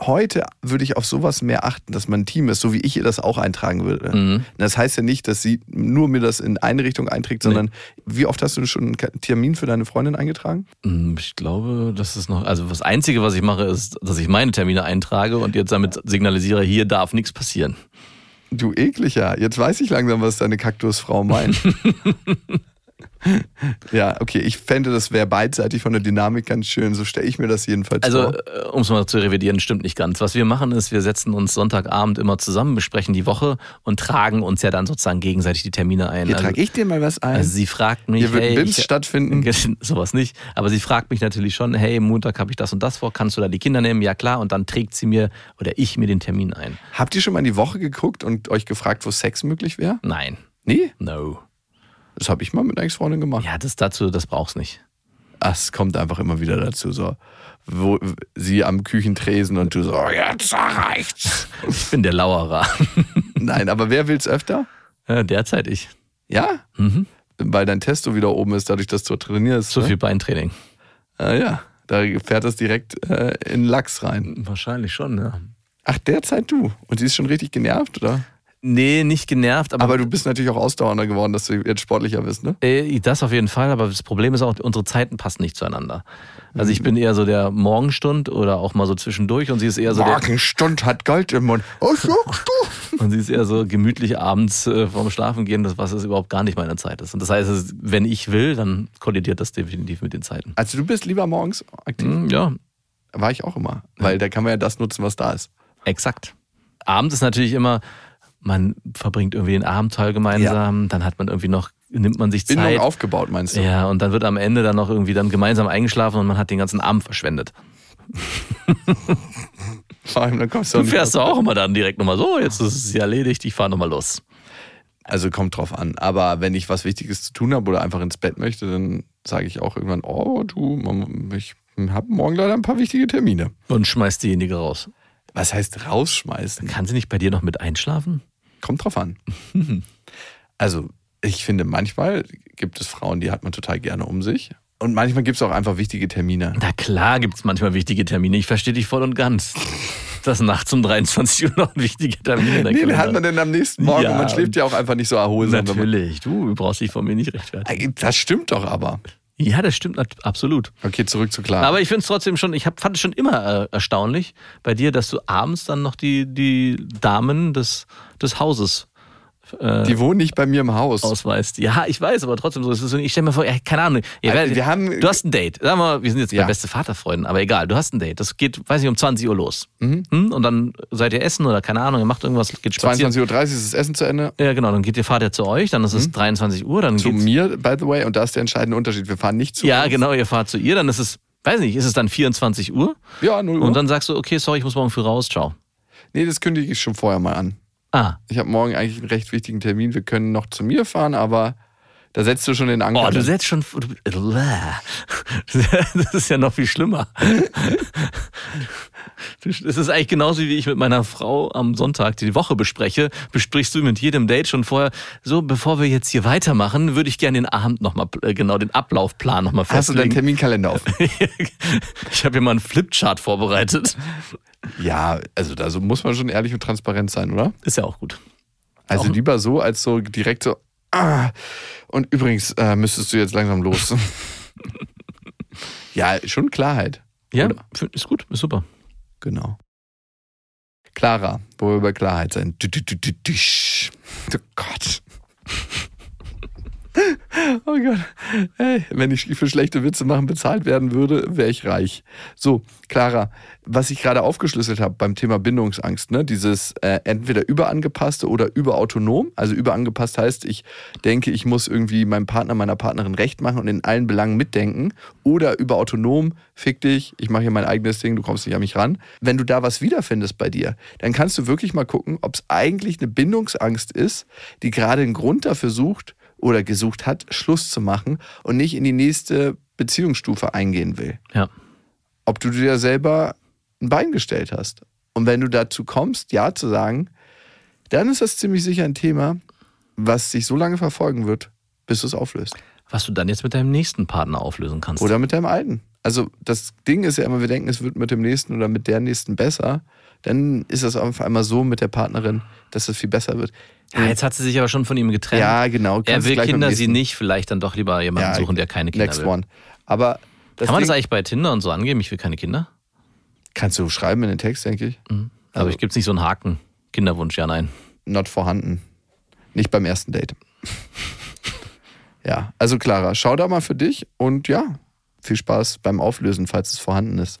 heute würde ich auf sowas mehr achten, dass man ein Team ist, so wie ich ihr das auch eintragen würde. Mhm. Das heißt ja nicht, dass sie nur mir das in eine Richtung einträgt, sondern wie oft hast du schon einen Termin für deine Freundin eingetragen? Hm, Ich glaube, das ist noch, also das Einzige, was ich mache, ist, dass ich meine Termine eintrage und jetzt damit signalisiere, hier darf nichts passieren. Du ekliger. Jetzt weiß ich langsam, was deine Kaktusfrau meint. ja, okay. Ich fände, das wäre beidseitig von der Dynamik ganz schön. So stelle ich mir das jedenfalls Also, vor. äh, um es mal zu revidieren, stimmt nicht ganz. Was wir machen ist, wir setzen uns Sonntagabend immer zusammen, besprechen die Woche und tragen uns ja dann sozusagen gegenseitig die Termine ein. Hier also, trage ich dir mal was ein. also sie fragt mich, Hier wird ein hey, BIMS ich, stattfinden. sowas nicht, aber sie fragt mich natürlich schon, hey, Montag habe ich das und das vor, kannst du da die Kinder nehmen? Ja klar, und dann trägt sie mir oder ich mir den Termin ein. Habt ihr schon mal in die Woche geguckt und euch gefragt, wo Sex möglich wäre? Nein, Nee? no. Das habe ich mal mit einer Ex-Freundin gemacht. Ja, das dazu, das brauchst nicht. Ach, Es kommt einfach immer wieder dazu. So, wo sie am Küchentresen und du so, oh, jetzt reicht's. Ich bin der Lauerer. Nein, aber wer will's öfter? Ja, Derzeit ich. Ja? Mhm. Weil dein Testo wieder oben ist, dadurch, dass du trainierst. Zu ne? viel Beintraining. Ah, ja, da fährt das direkt äh, in Lachs rein. Wahrscheinlich schon, ja. Ach, derzeit du. Und sie ist schon richtig genervt, oder? Nee, nicht genervt, aber, Aber du bist natürlich auch ausdauernder geworden, dass du jetzt sportlicher bist, ne? Äh, Das auf jeden Fall, aber das Problem ist auch, unsere Zeiten passen nicht zueinander. Also Mhm. ich bin eher so der Morgenstund oder auch mal so zwischendurch und sie ist eher so der, Morgenstund hat Gold im Mund. Oh, sagst du? und sie ist eher so gemütlich abends äh, vorm Schlafen gehen, das was es überhaupt gar nicht meine Zeit ist. Und das heißt, wenn ich will, dann kollidiert das definitiv mit den Zeiten. Also du bist lieber morgens aktiv? Hm, Ja, War ich auch immer. Weil da kann man ja das nutzen, was da ist. exakt. Abends ist natürlich immer, man verbringt irgendwie den Abendteil gemeinsam, dann hat man irgendwie noch, nimmt man sich Bindung Zeit. aufgebaut, meinst du? Ja, und dann wird am Ende dann noch irgendwie dann gemeinsam eingeschlafen und man hat den ganzen Abend verschwendet. Vor allem, dann kommst du Du fährst doch auch immer dann direkt nochmal so, jetzt ist es erledigt, ich fahre nochmal los. Also kommt drauf an. Aber wenn ich was Wichtiges zu tun habe oder einfach ins Bett möchte, dann sage ich auch irgendwann, oh du, ich habe morgen leider ein paar wichtige Termine. Und schmeißt diejenige raus. Was heißt rausschmeißen? Kann sie nicht bei dir noch mit einschlafen? Kommt drauf an. Also ich finde, manchmal gibt es Frauen, die hat man total gerne um sich. Und manchmal gibt es auch einfach wichtige Termine. Na klar gibt es manchmal wichtige Termine, ich verstehe dich voll und ganz. Dass nachts um 23 Uhr noch wichtige Termine in der Nee, den hat man denn am nächsten Morgen. Ja, und man schläft ja auch einfach nicht so erholsam. Natürlich, du brauchst dich von mir nicht rechtfertigen. Das stimmt doch aber. Ja, das stimmt absolut. Okay, zurück zu klar. Aber ich finde es trotzdem schon, ich hab, fand es schon immer äh, erstaunlich bei dir, dass du abends dann noch die, die Damen des, des Hauses äh, Die wohnen nicht bei mir im Haus. ausweist. Ja, ich weiß, aber trotzdem so. So ich stelle mir vor, ja, keine Ahnung. Ihr Also, wir haben- du hast ein Date. Sag mal, wir sind jetzt Ja. bei beste Vaterfreunden, aber egal, du hast ein Date. Das geht, weiß ich, um 20 Uhr los. Mhm. Hm? Und dann seid ihr essen oder keine Ahnung, ihr macht irgendwas, geht spazieren. 22.30 Uhr ist das Essen zu Ende. Ja, genau, dann geht ihr, fahrt ihr zu euch, dann ist es 23 Uhr, dann Mhm. Zu mir, by the way, und da ist der entscheidende Unterschied. Wir fahren nicht zu Ja, uns. genau, ihr fahrt zu ihr, dann ist es, weiß nicht, ist es dann 24 Uhr? Ja, 0 Uhr. Und dann sagst du, okay, sorry, ich muss morgen früh raus, ciao. nee, das kündige ich schon vorher mal an. Ah, Ich habe morgen eigentlich einen recht wichtigen Termin. Wir können noch zu mir fahren, aber da setzt du schon den Anker. oh, du setzt schon, du, das ist ja noch viel schlimmer. Das ist eigentlich genauso wie ich mit meiner Frau am Sonntag die Woche bespreche, besprichst du mit jedem Date schon vorher, so bevor wir jetzt hier weitermachen, würde ich gerne den Abend nochmal, genau den Ablaufplan nochmal Hast du deinen festlegen. Terminkalender auf? ich habe hier mal einen Flipchart vorbereitet. ja, also da muss man schon ehrlich und transparent sein, oder? Ist ja auch gut. Also Auch- lieber so, als so direkt so, ah, und übrigens äh, müsstest du jetzt langsam los. ja, schon Klarheit. Ja, Oder? ist gut, ist super. Genau. Clara, wo wir über Klarheit sein. Du, du, du. Oh Gott. Oh Gott. Hey, wenn ich für schlechte Witze machen bezahlt werden würde, wäre ich reich. So, Clara, was ich gerade aufgeschlüsselt habe beim Thema Bindungsangst, ne, dieses äh, entweder überangepasste oder überautonom. Also überangepasst heißt, ich denke, ich muss irgendwie meinem Partner, meiner Partnerin recht machen und in allen Belangen mitdenken. Oder überautonom, fick dich, ich mache hier mein eigenes Ding, du kommst nicht an mich ran. Wenn du da was wiederfindest bei dir, dann kannst du wirklich mal gucken, ob es eigentlich eine Bindungsangst ist, die gerade einen Grund dafür sucht oder gesucht hat, Schluss zu machen und nicht in die nächste Beziehungsstufe eingehen will Ja. ob du dir selber ein Bein gestellt hast. Und wenn du dazu kommst, Ja zu sagen, dann ist das ziemlich sicher ein Thema, was dich so lange verfolgen wird, bis du es auflöst. Was du dann jetzt mit deinem nächsten Partner auflösen kannst. Oder mit deinem alten. Also das Ding ist ja immer, wir denken, es wird mit dem nächsten oder mit der nächsten besser. Dann ist es auf einmal so mit der Partnerin, dass es viel besser wird. Ja, jetzt hat sie sich aber schon von ihm getrennt. Ja, genau. er will Kinder, sie nicht. Vielleicht dann doch lieber jemanden Ja, suchen, der keine Kinder Next will. one. Aber Kann man das eigentlich bei Tinder und so angeben? Ich will keine Kinder. kannst du schreiben in den Text, denke ich. Aber Also- ich gibt es nicht so einen Haken. Kinderwunsch, ja, nein. not vorhanden. Nicht beim ersten Date. ja, also Clara, schau da mal für dich und ja, viel Spaß beim Auflösen, falls es vorhanden ist.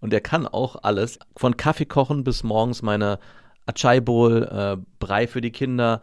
Und der kann auch alles, von Kaffee kochen bis morgens meine Achai Bowl, äh, Brei für die Kinder,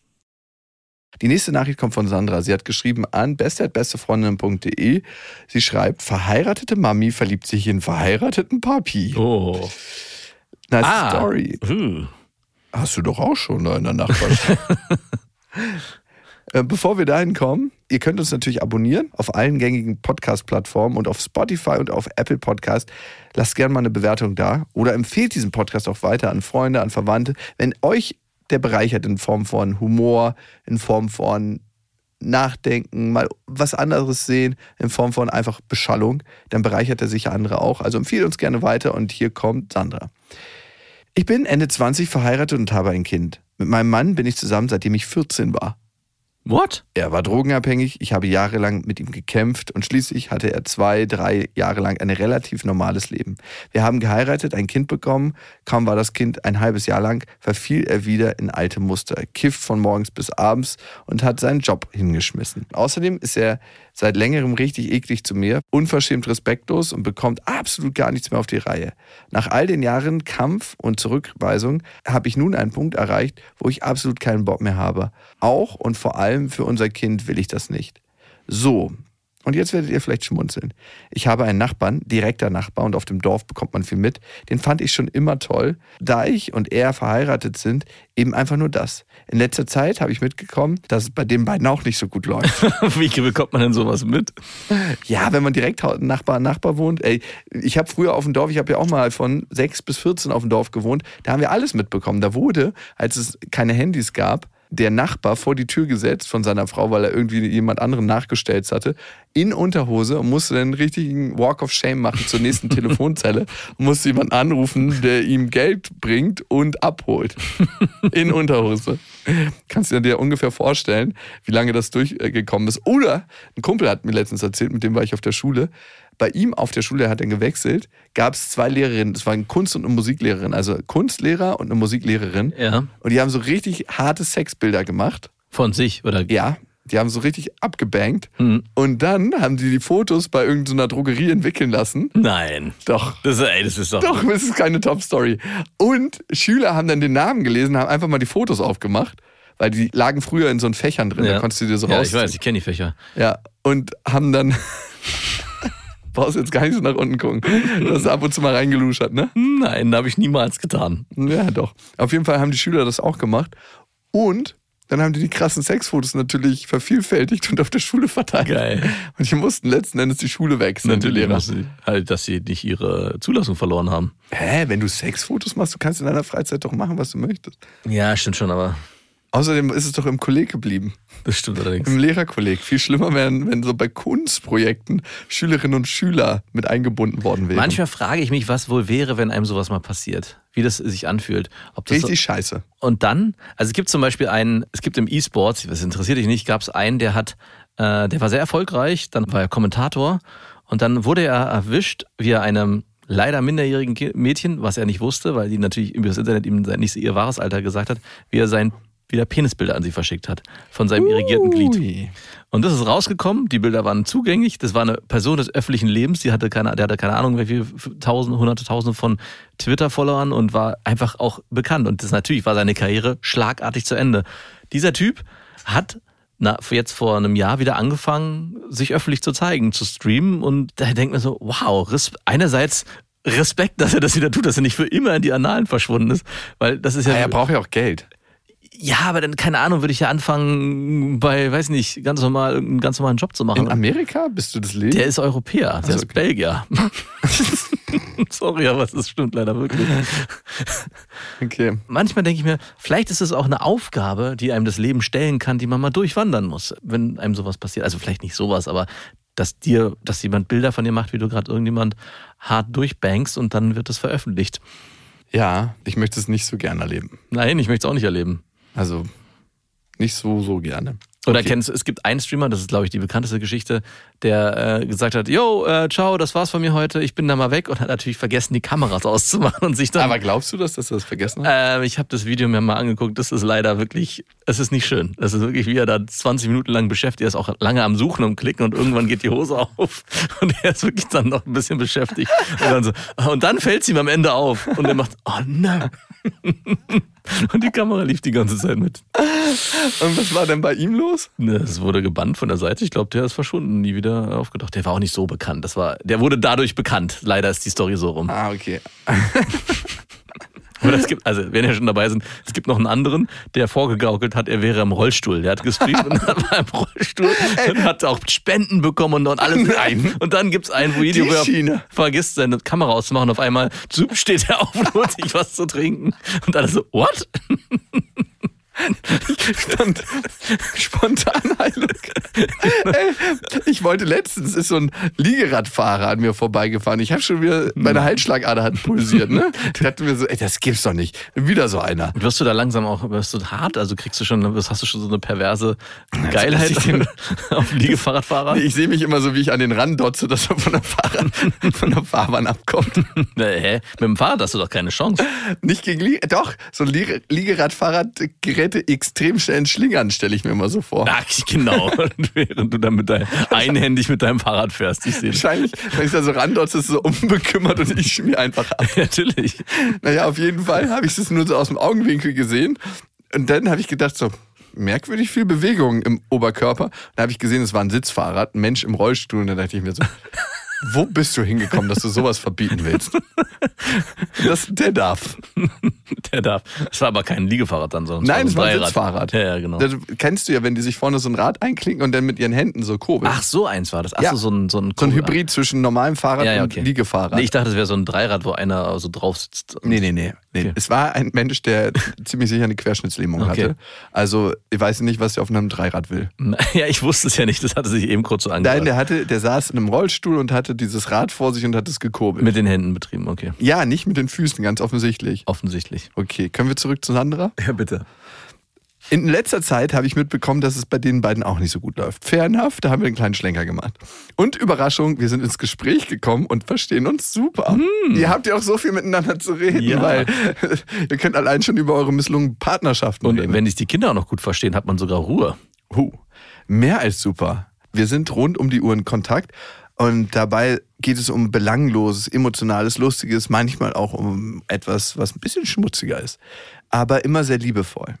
Die nächste Nachricht kommt von Sandra. Sie hat geschrieben an beste@bestefreundin.de. Sie schreibt: Verheiratete Mami verliebt sich in verheirateten Papi. Oh. Nice Ah. Story. Hm. Hast du doch auch schon in der Nachbarschaft. Äh, Bevor wir dahin kommen, Ihr könnt uns natürlich abonnieren auf allen gängigen Podcast-Plattformen und auf Spotify und auf Apple Podcast. Lasst gerne mal eine Bewertung da oder empfehlt diesen Podcast auch weiter an Freunde, an Verwandte. Wenn euch der bereichert in Form von Humor, in Form von Nachdenken, mal was anderes sehen, in Form von einfach Beschallung, dann bereichert er sicher andere auch. Also empfehle uns gerne weiter und hier kommt Sandra. Ich bin Ende 20 verheiratet und habe ein Kind. Mit meinem Mann bin ich zusammen, seitdem ich 14 war. What? Er war drogenabhängig, ich habe jahrelang mit ihm gekämpft und schließlich hatte er zwei, drei Jahre lang ein relativ normales Leben. Wir haben geheiratet, ein Kind bekommen, kaum war das Kind ein halbes Jahr lang, verfiel er wieder in alte Muster, kifft von morgens bis abends und hat seinen Job hingeschmissen. Außerdem ist er seit längerem richtig eklig zu mir, unverschämt respektlos und bekommt absolut gar nichts mehr auf die Reihe. Nach all den Jahren Kampf und Zurückweisung habe ich nun einen Punkt erreicht, wo ich absolut keinen Bock mehr habe. Auch und vor allem für unser Kind will ich das nicht. So, und jetzt werdet ihr vielleicht schmunzeln. Ich habe einen Nachbarn, direkter Nachbar, und auf dem Dorf bekommt man viel mit. Den fand ich schon immer toll. Da ich und er verheiratet sind, eben einfach nur das. In letzter Zeit habe ich mitgekommen, dass es bei den beiden auch nicht so gut läuft. Wie bekommt man denn sowas mit? Ja, wenn man direkt Nachbar an Nachbar wohnt. Ey, ich habe früher auf dem Dorf, ich habe ja auch mal von 6 bis 14 auf dem Dorf gewohnt, da haben wir alles mitbekommen. Da wurde, als es keine Handys gab, der Nachbar vor die Tür gesetzt von seiner Frau, weil er irgendwie jemand anderen nachgestellt hatte, in Unterhose und musste dann einen richtigen Walk of Shame machen zur nächsten Telefonzelle und musste jemanden anrufen, der ihm Geld bringt und abholt. In Unterhose. Kannst du dir ungefähr vorstellen, wie lange das durchgekommen ist. Oder ein Kumpel hat mir letztens erzählt, mit dem war ich auf der Schule, bei ihm auf der Schule, er hat dann gewechselt, gab es zwei Lehrerinnen. Das waren Kunst- und eine Musiklehrerin. Also Kunstlehrer und eine Musiklehrerin. Ja. Und die haben so richtig harte Sexbilder gemacht. Von sich, oder? Ja. Die haben so richtig abgebankt. Mhm. Und dann haben die die Fotos bei irgendeiner Drogerie entwickeln lassen. Nein. Doch. Das, ey, das ist doch. Doch, das ist keine Top-Story. Und Schüler haben dann den Namen gelesen, haben einfach mal die Fotos aufgemacht. Weil die lagen früher in so einen Fächern drin, Ja. da konntest du dir so Ja, raus. ich weiß, ich kenne die Fächer. Ja, und haben dann. Brauchst jetzt gar nicht so nach unten gucken. Du hast ab und zu mal reingeluschert, ne? Nein, habe ich niemals getan. Ja, doch. Auf jeden Fall haben die Schüler das auch gemacht. Und dann haben die die krassen Sexfotos natürlich vervielfältigt und auf der Schule verteilt. Geil. Und die mussten letzten Endes die Schule wechseln. die Natürlich, sie, halt, dass sie nicht ihre Zulassung verloren haben. Hä, wenn du Sexfotos machst, du kannst in deiner Freizeit doch machen, was du möchtest. Ja, stimmt schon, aber Außerdem ist es doch im Kolleg geblieben. das stimmt allerdings. Im Lehrerkolleg. Viel schlimmer wäre, wenn so bei Kunstprojekten Schülerinnen und Schüler mit eingebunden worden wären. Manchmal frage ich mich, was wohl wäre, wenn einem sowas mal passiert. Wie das sich anfühlt. Ob das Richtig scheiße. Und dann, also es gibt zum Beispiel einen, es gibt im E-Sports, das interessiert dich nicht, gab es einen, der hat, äh, der war sehr erfolgreich, dann war er Kommentator und dann wurde er erwischt, wie er einem leider minderjährigen Mädchen, was er nicht wusste, weil die natürlich über das Internet ihm nicht ihr wahres Alter gesagt hat, wie er sein wieder Penisbilder an sie verschickt hat von seinem irrigierten Glied. Ui. Und das ist rausgekommen, die Bilder waren zugänglich, das war eine Person des öffentlichen Lebens, die hatte keine, der hatte keine Ahnung, wie viele tausende, hunderte, tausende von Twitter-Followern und war einfach auch bekannt. Und das natürlich war seine Karriere schlagartig zu Ende. Dieser Typ hat na, jetzt vor einem Jahr wieder angefangen, sich öffentlich zu zeigen, zu streamen und da denkt man so, wow, einerseits Respekt, dass er das wieder tut, dass er nicht für immer in die Annalen verschwunden ist, weil das ist ja Ja, er braucht ja auch Geld. Ja, aber dann, keine Ahnung, würde ich ja anfangen, bei, weiß nicht, ganz normal, einen ganz normalen Job zu machen. In Amerika bist du das Leben? Der ist Europäer, der Also, ist okay. Belgier. Sorry, aber das stimmt leider wirklich. okay. Manchmal denke ich mir, vielleicht ist es auch eine Aufgabe, die einem das Leben stellen kann, die man mal durchwandern muss, wenn einem sowas passiert. Also vielleicht nicht sowas, aber dass dir, dass jemand Bilder von dir macht, wie du gerade irgendjemand hart durchbankst und dann wird es veröffentlicht. Ja, ich möchte es nicht so gerne erleben. Nein, ich möchte es auch nicht erleben. Also nicht so, so gerne. Oder Okay. kennst du, es gibt einen Streamer, das ist glaube ich die bekannteste Geschichte, der äh, gesagt hat, yo, äh, ciao, das war's von mir heute, ich bin da mal weg und hat natürlich vergessen, die Kameras auszumachen und sich dann... Aber glaubst du das, dass er das vergessen hat? Ähm, ich habe das Video mir mal angeguckt, das ist leider wirklich, es ist nicht schön. Es ist wirklich, wie er da 20 Minuten lang beschäftigt, er ist auch lange am Suchen und Klicken und irgendwann geht die Hose auf und er ist wirklich dann noch ein bisschen beschäftigt. Und dann, so, und dann fällt ihm am Ende auf und er macht, oh nein. Und die Kamera lief die ganze Zeit mit. Und was war denn bei ihm los? Ne, Es wurde gebannt von der Seite. Ich glaube, der ist verschwunden, nie wieder aufgetaucht. Der war auch nicht so bekannt. Das war, der wurde dadurch bekannt. Leider ist die Story so rum. Ah, okay. Oder es gibt, also wenn wir schon dabei sind, es gibt noch einen anderen, der vorgegaukelt hat, er wäre im Rollstuhl. Der hat gestreamt und war im Rollstuhl und hat auch Spenden bekommen und alles. Nein. Und dann gibt es ein Video, wo er vergisst, seine Kamera auszumachen. Auf einmal zup, steht er auf und holt sich was zu trinken. Und alle so, what? Spont Spontanheilung. Ey, ich wollte letztens, ist so ein Liegeradfahrer an mir vorbeigefahren. Ich habe schon wieder, meine Halsschlagader hat pulsiert. Ne? Ich dachte mir so, ey, das gibt's doch nicht. Wieder so einer. Wirst du da langsam auch, wirst du hart? Also kriegst du schon, hast du schon so eine perverse Geilheit den- auf Liegefahrradfahrer? Ich sehe mich immer so, wie ich an den Rand dotze, dass er von der, Fahrrad, von der Fahrbahn abkommt. Nee, hä? Mit dem Fahrrad hast du doch keine Chance. Nicht gegen Liege, doch, so ein Liege Liegeradfahrrad gerät extrem schnell ins Schlingern, stelle ich mir immer so vor. Ach, genau. Während du dann mit dein, einhändig mit deinem Fahrrad fährst. Ich sehe das. Wahrscheinlich, wenn ich da so randotze, ist es so unbekümmert und ich schmier einfach ab. Natürlich. Naja, auf jeden Fall habe ich es nur so aus dem Augenwinkel gesehen. Und dann habe ich gedacht, so merkwürdig viel Bewegung im Oberkörper. Dann habe ich gesehen, es war ein Sitzfahrrad, ein Mensch im Rollstuhl. Und dann dachte ich mir so, wo bist du hingekommen, dass du sowas verbieten willst? Das, der darf. Der darf. Es war aber kein Liegefahrrad dann, sondern Nein, es war ein Dreirad. Sitzfahrrad. Ja, ja, genau. Das kennst du ja, wenn die sich vorne so ein Rad einklinken und dann mit ihren Händen so kurbeln. Ach, so eins war das. Ach Ja. so, so ein, so ein, so ein Hybrid zwischen normalem Fahrrad Ja, ja, und okay. Liegefahrrad. Nee, ich dachte, es wäre so ein Dreirad, wo einer so drauf sitzt. Nee, nee, nee. nee. Okay. Es war ein Mensch, der ziemlich sicher eine Querschnittslähmung Okay. hatte. Also, ich weiß nicht, was der auf einem Dreirad will. Ja, ich wusste es ja nicht. Das hatte sich eben kurz so Nein, angehört. der hatte, der saß in einem Rollstuhl und hatte dieses Rad vor sich und hat es gekurbelt. Mit den Händen betrieben, okay. ja, nicht mit den Füßen, ganz offensichtlich. Offensichtlich. Okay, können wir zurück zu Sandra? Ja, bitte. In letzter Zeit habe ich mitbekommen, dass es bei den beiden auch nicht so gut läuft. Fair enough, da haben wir einen kleinen Schlenker gemacht. Und Überraschung, wir sind ins Gespräch gekommen und verstehen uns super. Ihr habt ja auch so viel miteinander zu reden, Hm. Ja. weil ihr könnt allein schon über eure misslungenen Partnerschaften Und reden. wenn sich die Kinder auch noch gut verstehen, hat man sogar Ruhe. Huh, mehr als super. Wir sind rund um die Uhr in Kontakt und dabei geht es um belangloses, emotionales, lustiges, manchmal auch um etwas, was ein bisschen schmutziger ist, aber immer sehr liebevoll.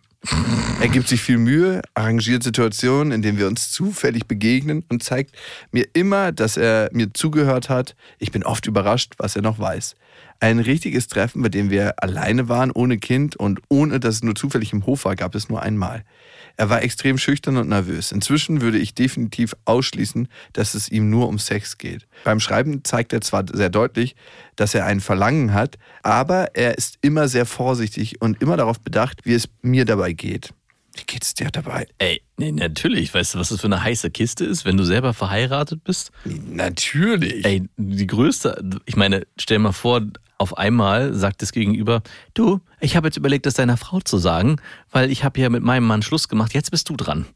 Er gibt sich viel Mühe, arrangiert Situationen, in denen wir uns zufällig begegnen und zeigt mir immer, dass er mir zugehört hat. Ich bin oft überrascht, was er noch weiß. Ein richtiges Treffen, bei dem wir alleine waren, ohne Kind und ohne dass es nur zufällig im Hof war, gab es nur einmal. Er war extrem schüchtern und nervös. Inzwischen würde ich definitiv ausschließen, dass es ihm nur um Sex geht. Beim Schreiben zeigt er zwar sehr deutlich, dass er ein Verlangen hat, aber er ist immer sehr vorsichtig und immer darauf bedacht, wie es mir dabei geht. Wie geht's dir dabei? Ey, nee, natürlich. Weißt du, was das für eine heiße Kiste ist, wenn du selber verheiratet bist? Natürlich. Ey, die größte, ich meine, stell mal vor, auf einmal sagt das Gegenüber, du, ich habe jetzt überlegt, das deiner Frau zu sagen, weil ich habe ja mit meinem Mann Schluss gemacht, jetzt bist du dran.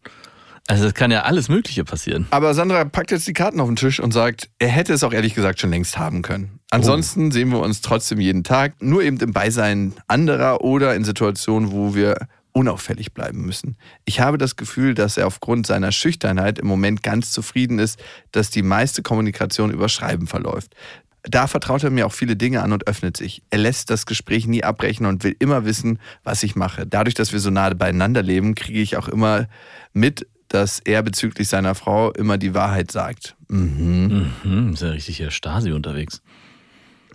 Also es kann ja alles Mögliche passieren. Aber Sandra packt jetzt die Karten auf den Tisch und sagt, er hätte es auch ehrlich gesagt schon längst haben können. Ansonsten sehen wir uns trotzdem jeden Tag, nur eben im Beisein anderer oder in Situationen, wo wir unauffällig bleiben müssen. Ich habe das Gefühl, dass er aufgrund seiner Schüchternheit im Moment ganz zufrieden ist, dass die meiste Kommunikation über Schreiben verläuft. Da vertraut er mir auch viele Dinge an und öffnet sich. Er lässt das Gespräch nie abbrechen und will immer wissen, was ich mache. Dadurch, dass wir so nahe beieinander leben, kriege ich auch immer mit, dass er bezüglich seiner Frau immer die Wahrheit sagt. Mhm. Hm, ist ja richtig hier Stasi unterwegs.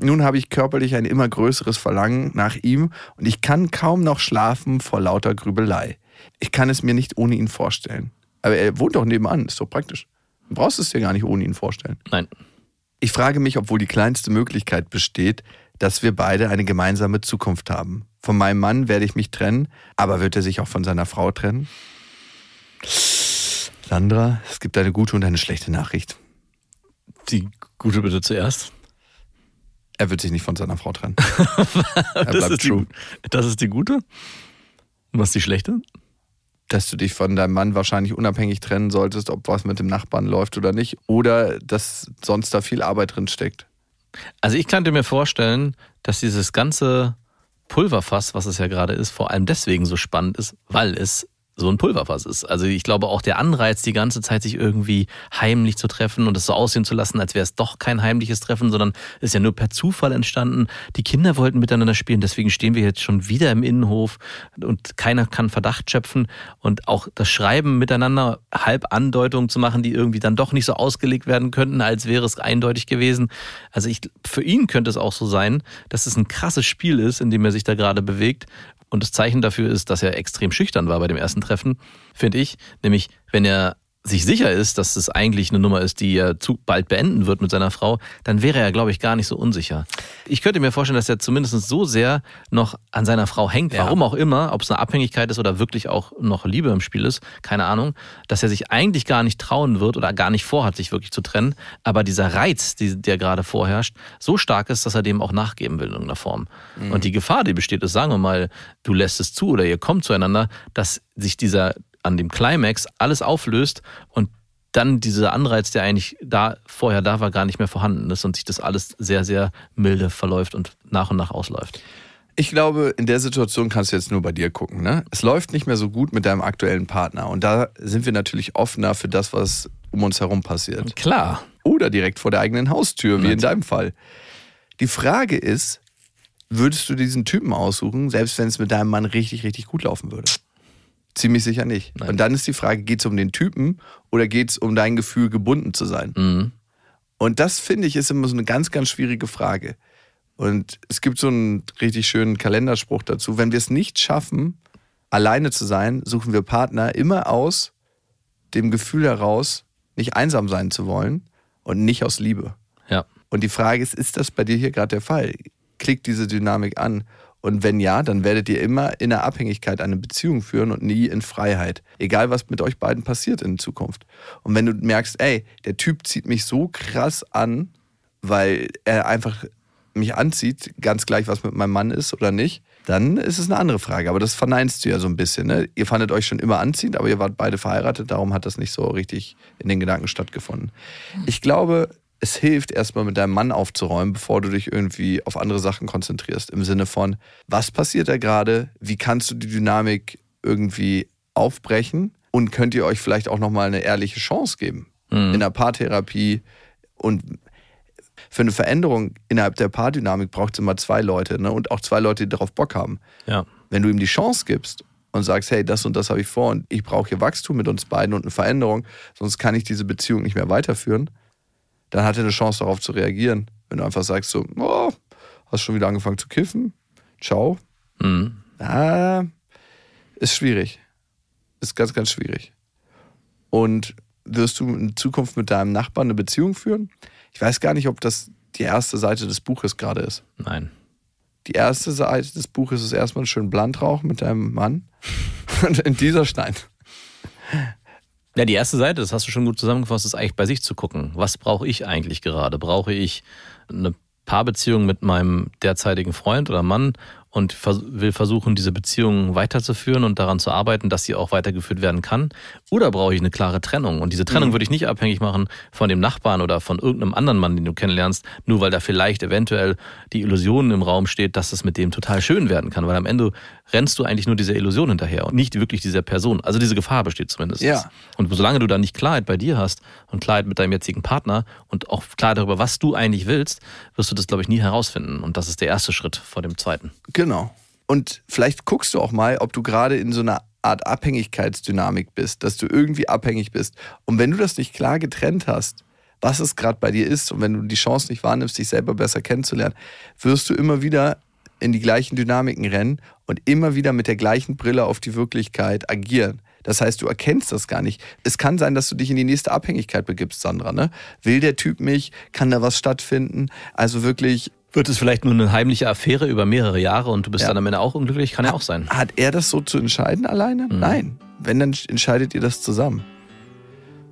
Nun habe ich körperlich ein immer größeres Verlangen nach ihm und ich kann kaum noch schlafen vor lauter Grübelei. Ich kann es mir nicht ohne ihn vorstellen. Aber er wohnt doch nebenan, ist doch praktisch. Du brauchst es dir gar nicht ohne ihn vorstellen. Nein. Ich frage mich, obwohl die kleinste Möglichkeit besteht, dass wir beide eine gemeinsame Zukunft haben. Von meinem Mann werde ich mich trennen, aber wird er sich auch von seiner Frau trennen? Sandra, es gibt eine gute und eine schlechte Nachricht. Die gute bitte zuerst. Er wird sich nicht von seiner Frau trennen. er Das bleibt ist, die, true. das ist die gute. Und was ist die schlechte? Dass du dich von deinem Mann wahrscheinlich unabhängig trennen solltest, ob was mit dem Nachbarn läuft oder nicht. Oder dass sonst da viel Arbeit drin steckt. Also ich könnte mir vorstellen, dass dieses ganze Pulverfass, was es ja gerade ist, vor allem deswegen so spannend ist, weil es so ein Pulverfass ist. Also ich glaube auch der Anreiz, die ganze Zeit sich irgendwie heimlich zu treffen und es so aussehen zu lassen, als wäre es doch kein heimliches Treffen, sondern ist ja nur per Zufall entstanden. Die Kinder wollten miteinander spielen, deswegen stehen wir jetzt schon wieder im Innenhof und keiner kann Verdacht schöpfen und auch das Schreiben miteinander halb Andeutungen zu machen, die irgendwie dann doch nicht so ausgelegt werden könnten, als wäre es eindeutig gewesen. Also ich, für ihn könnte es auch so sein, dass es ein krasses Spiel ist, in dem er sich da gerade bewegt und das Zeichen dafür ist, dass er extrem schüchtern war bei dem ersten Treffen, finde ich. Nämlich, wenn er sich sicher ist, dass es eigentlich eine Nummer ist, die er zu bald beenden wird mit seiner Frau, dann wäre er, glaube ich, gar nicht so unsicher. Ich könnte mir vorstellen, dass er zumindest so sehr noch an seiner Frau hängt, Ja. warum auch immer, ob es eine Abhängigkeit ist oder wirklich auch noch Liebe im Spiel ist, keine Ahnung, dass er sich eigentlich gar nicht trauen wird oder gar nicht vorhat, sich wirklich zu trennen, aber dieser Reiz, der gerade vorherrscht, so stark ist, dass er dem auch nachgeben will in irgendeiner Form. Und die Gefahr, die besteht, ist, sagen wir mal, du lässt es zu oder ihr kommt zueinander, dass sich dieser an dem Climax alles auflöst und dann dieser Anreiz, der eigentlich da vorher da war, gar nicht mehr vorhanden ist und sich das alles sehr, sehr milde verläuft und nach und nach ausläuft. Ich glaube, in der Situation kannst du jetzt nur bei dir gucken. Ne? Es läuft nicht mehr so gut mit deinem aktuellen Partner. Und da sind wir natürlich offener für das, was um uns herum passiert. Klar. Oder direkt vor der eigenen Haustür, wie in deinem Fall. Die Frage ist, würdest du diesen Typen aussuchen, selbst wenn es mit deinem Mann richtig, richtig gut laufen würde? Ziemlich sicher nicht. Nein. Und dann ist die Frage, geht es um den Typen oder geht es um dein Gefühl, gebunden zu sein? Mhm. Und das finde ich ist immer so eine ganz, ganz schwierige Frage. Und es gibt so einen richtig schönen Kalenderspruch dazu. Wenn wir es nicht schaffen, alleine zu sein, suchen wir Partner immer aus dem Gefühl heraus, nicht einsam sein zu wollen und nicht aus Liebe. Ja. Und die Frage ist, ist das bei dir hier gerade der Fall? Klickt diese Dynamik an? Und wenn ja, dann werdet ihr immer in der Abhängigkeit eine Beziehung führen und nie in Freiheit. Egal, was mit euch beiden passiert in Zukunft. Und wenn du merkst, ey, der Typ zieht mich so krass an, weil er einfach mich anzieht, ganz gleich, was mit meinem Mann ist oder nicht, dann ist es eine andere Frage. Aber das verneinst du ja so ein bisschen. Ne? Ihr fandet euch schon immer anziehend, aber ihr wart beide verheiratet, darum hat das nicht so richtig in den Gedanken stattgefunden. Ich glaube, es hilft erstmal mit deinem Mann aufzuräumen, bevor du dich irgendwie auf andere Sachen konzentrierst. Im Sinne von, was passiert da gerade? Wie kannst du die Dynamik irgendwie aufbrechen? Und könnt ihr euch vielleicht auch nochmal eine ehrliche Chance geben? In der Paartherapie und für eine Veränderung innerhalb der Paardynamik braucht es immer zwei Leute ne? und auch zwei Leute, die darauf Bock haben. Ja. Wenn du ihm die Chance gibst und sagst, hey, das und das habe ich vor und ich brauche hier Wachstum mit uns beiden und eine Veränderung, sonst kann ich diese Beziehung nicht mehr weiterführen, dann hat er eine Chance darauf zu reagieren. Wenn du einfach sagst so, oh, hast schon wieder angefangen zu kiffen, ciao, Mhm. ah, ist schwierig. Ist ganz, ganz schwierig. Und wirst du in Zukunft mit deinem Nachbarn eine Beziehung führen? Ich weiß gar nicht, ob das die erste Seite des Buches gerade ist. Nein. Die erste Seite des Buches ist erstmal ein schön Blantrauch mit deinem Mann. Und in dieser Stein. Ja, die erste Seite, das hast du schon gut zusammengefasst, ist eigentlich bei sich zu gucken. Was brauche ich eigentlich gerade? Brauche ich eine Paarbeziehung mit meinem derzeitigen Freund oder Mann und vers will versuchen, diese Beziehung weiterzuführen und daran zu arbeiten, dass sie auch weitergeführt werden kann? Oder brauche ich eine klare Trennung? Und diese Trennung würde ich nicht abhängig machen von dem Nachbarn oder von irgendeinem anderen Mann, den du kennenlernst, nur weil da vielleicht eventuell die Illusion im Raum steht, dass es mit dem total schön werden kann. Weil am Ende rennst du eigentlich nur dieser Illusion hinterher und nicht wirklich dieser Person. Also diese Gefahr besteht zumindest. Ja. Und solange du da nicht Klarheit bei dir hast und Klarheit mit deinem jetzigen Partner und auch Klarheit darüber, was du eigentlich willst, wirst du das, glaube ich, nie herausfinden. Und das ist der erste Schritt vor dem zweiten. Genau. Und vielleicht guckst du auch mal, ob du gerade in so einer Art Abhängigkeitsdynamik bist, dass du irgendwie abhängig bist. Und wenn du das nicht klar getrennt hast, was es gerade bei dir ist, und wenn du die Chance nicht wahrnimmst, dich selber besser kennenzulernen, wirst du immer wieder in die gleichen Dynamiken rennen und immer wieder mit der gleichen Brille auf die Wirklichkeit agieren. Das heißt, du erkennst das gar nicht. Es kann sein, dass du dich in die nächste Abhängigkeit begibst, Sandra. Ne? Will der Typ mich? Kann da was stattfinden? Also wirklich, Wird es vielleicht nur eine heimliche Affäre über mehrere Jahre und du bist Ja. dann am Ende auch unglücklich? Kann ja auch sein. Hat er das so zu entscheiden alleine? Nein. Wenn, dann entscheidet ihr das zusammen.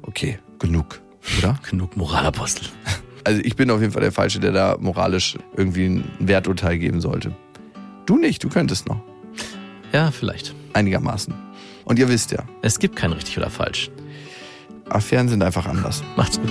Okay, genug, oder? Genug Moralapostel. Also ich bin auf jeden Fall der Falsche, der da moralisch irgendwie ein Werturteil geben sollte. Du nicht, du könntest noch. Ja, vielleicht. Einigermaßen. Und ihr wisst ja, Es gibt kein richtig oder falsch. Affären sind einfach anders. Macht's gut.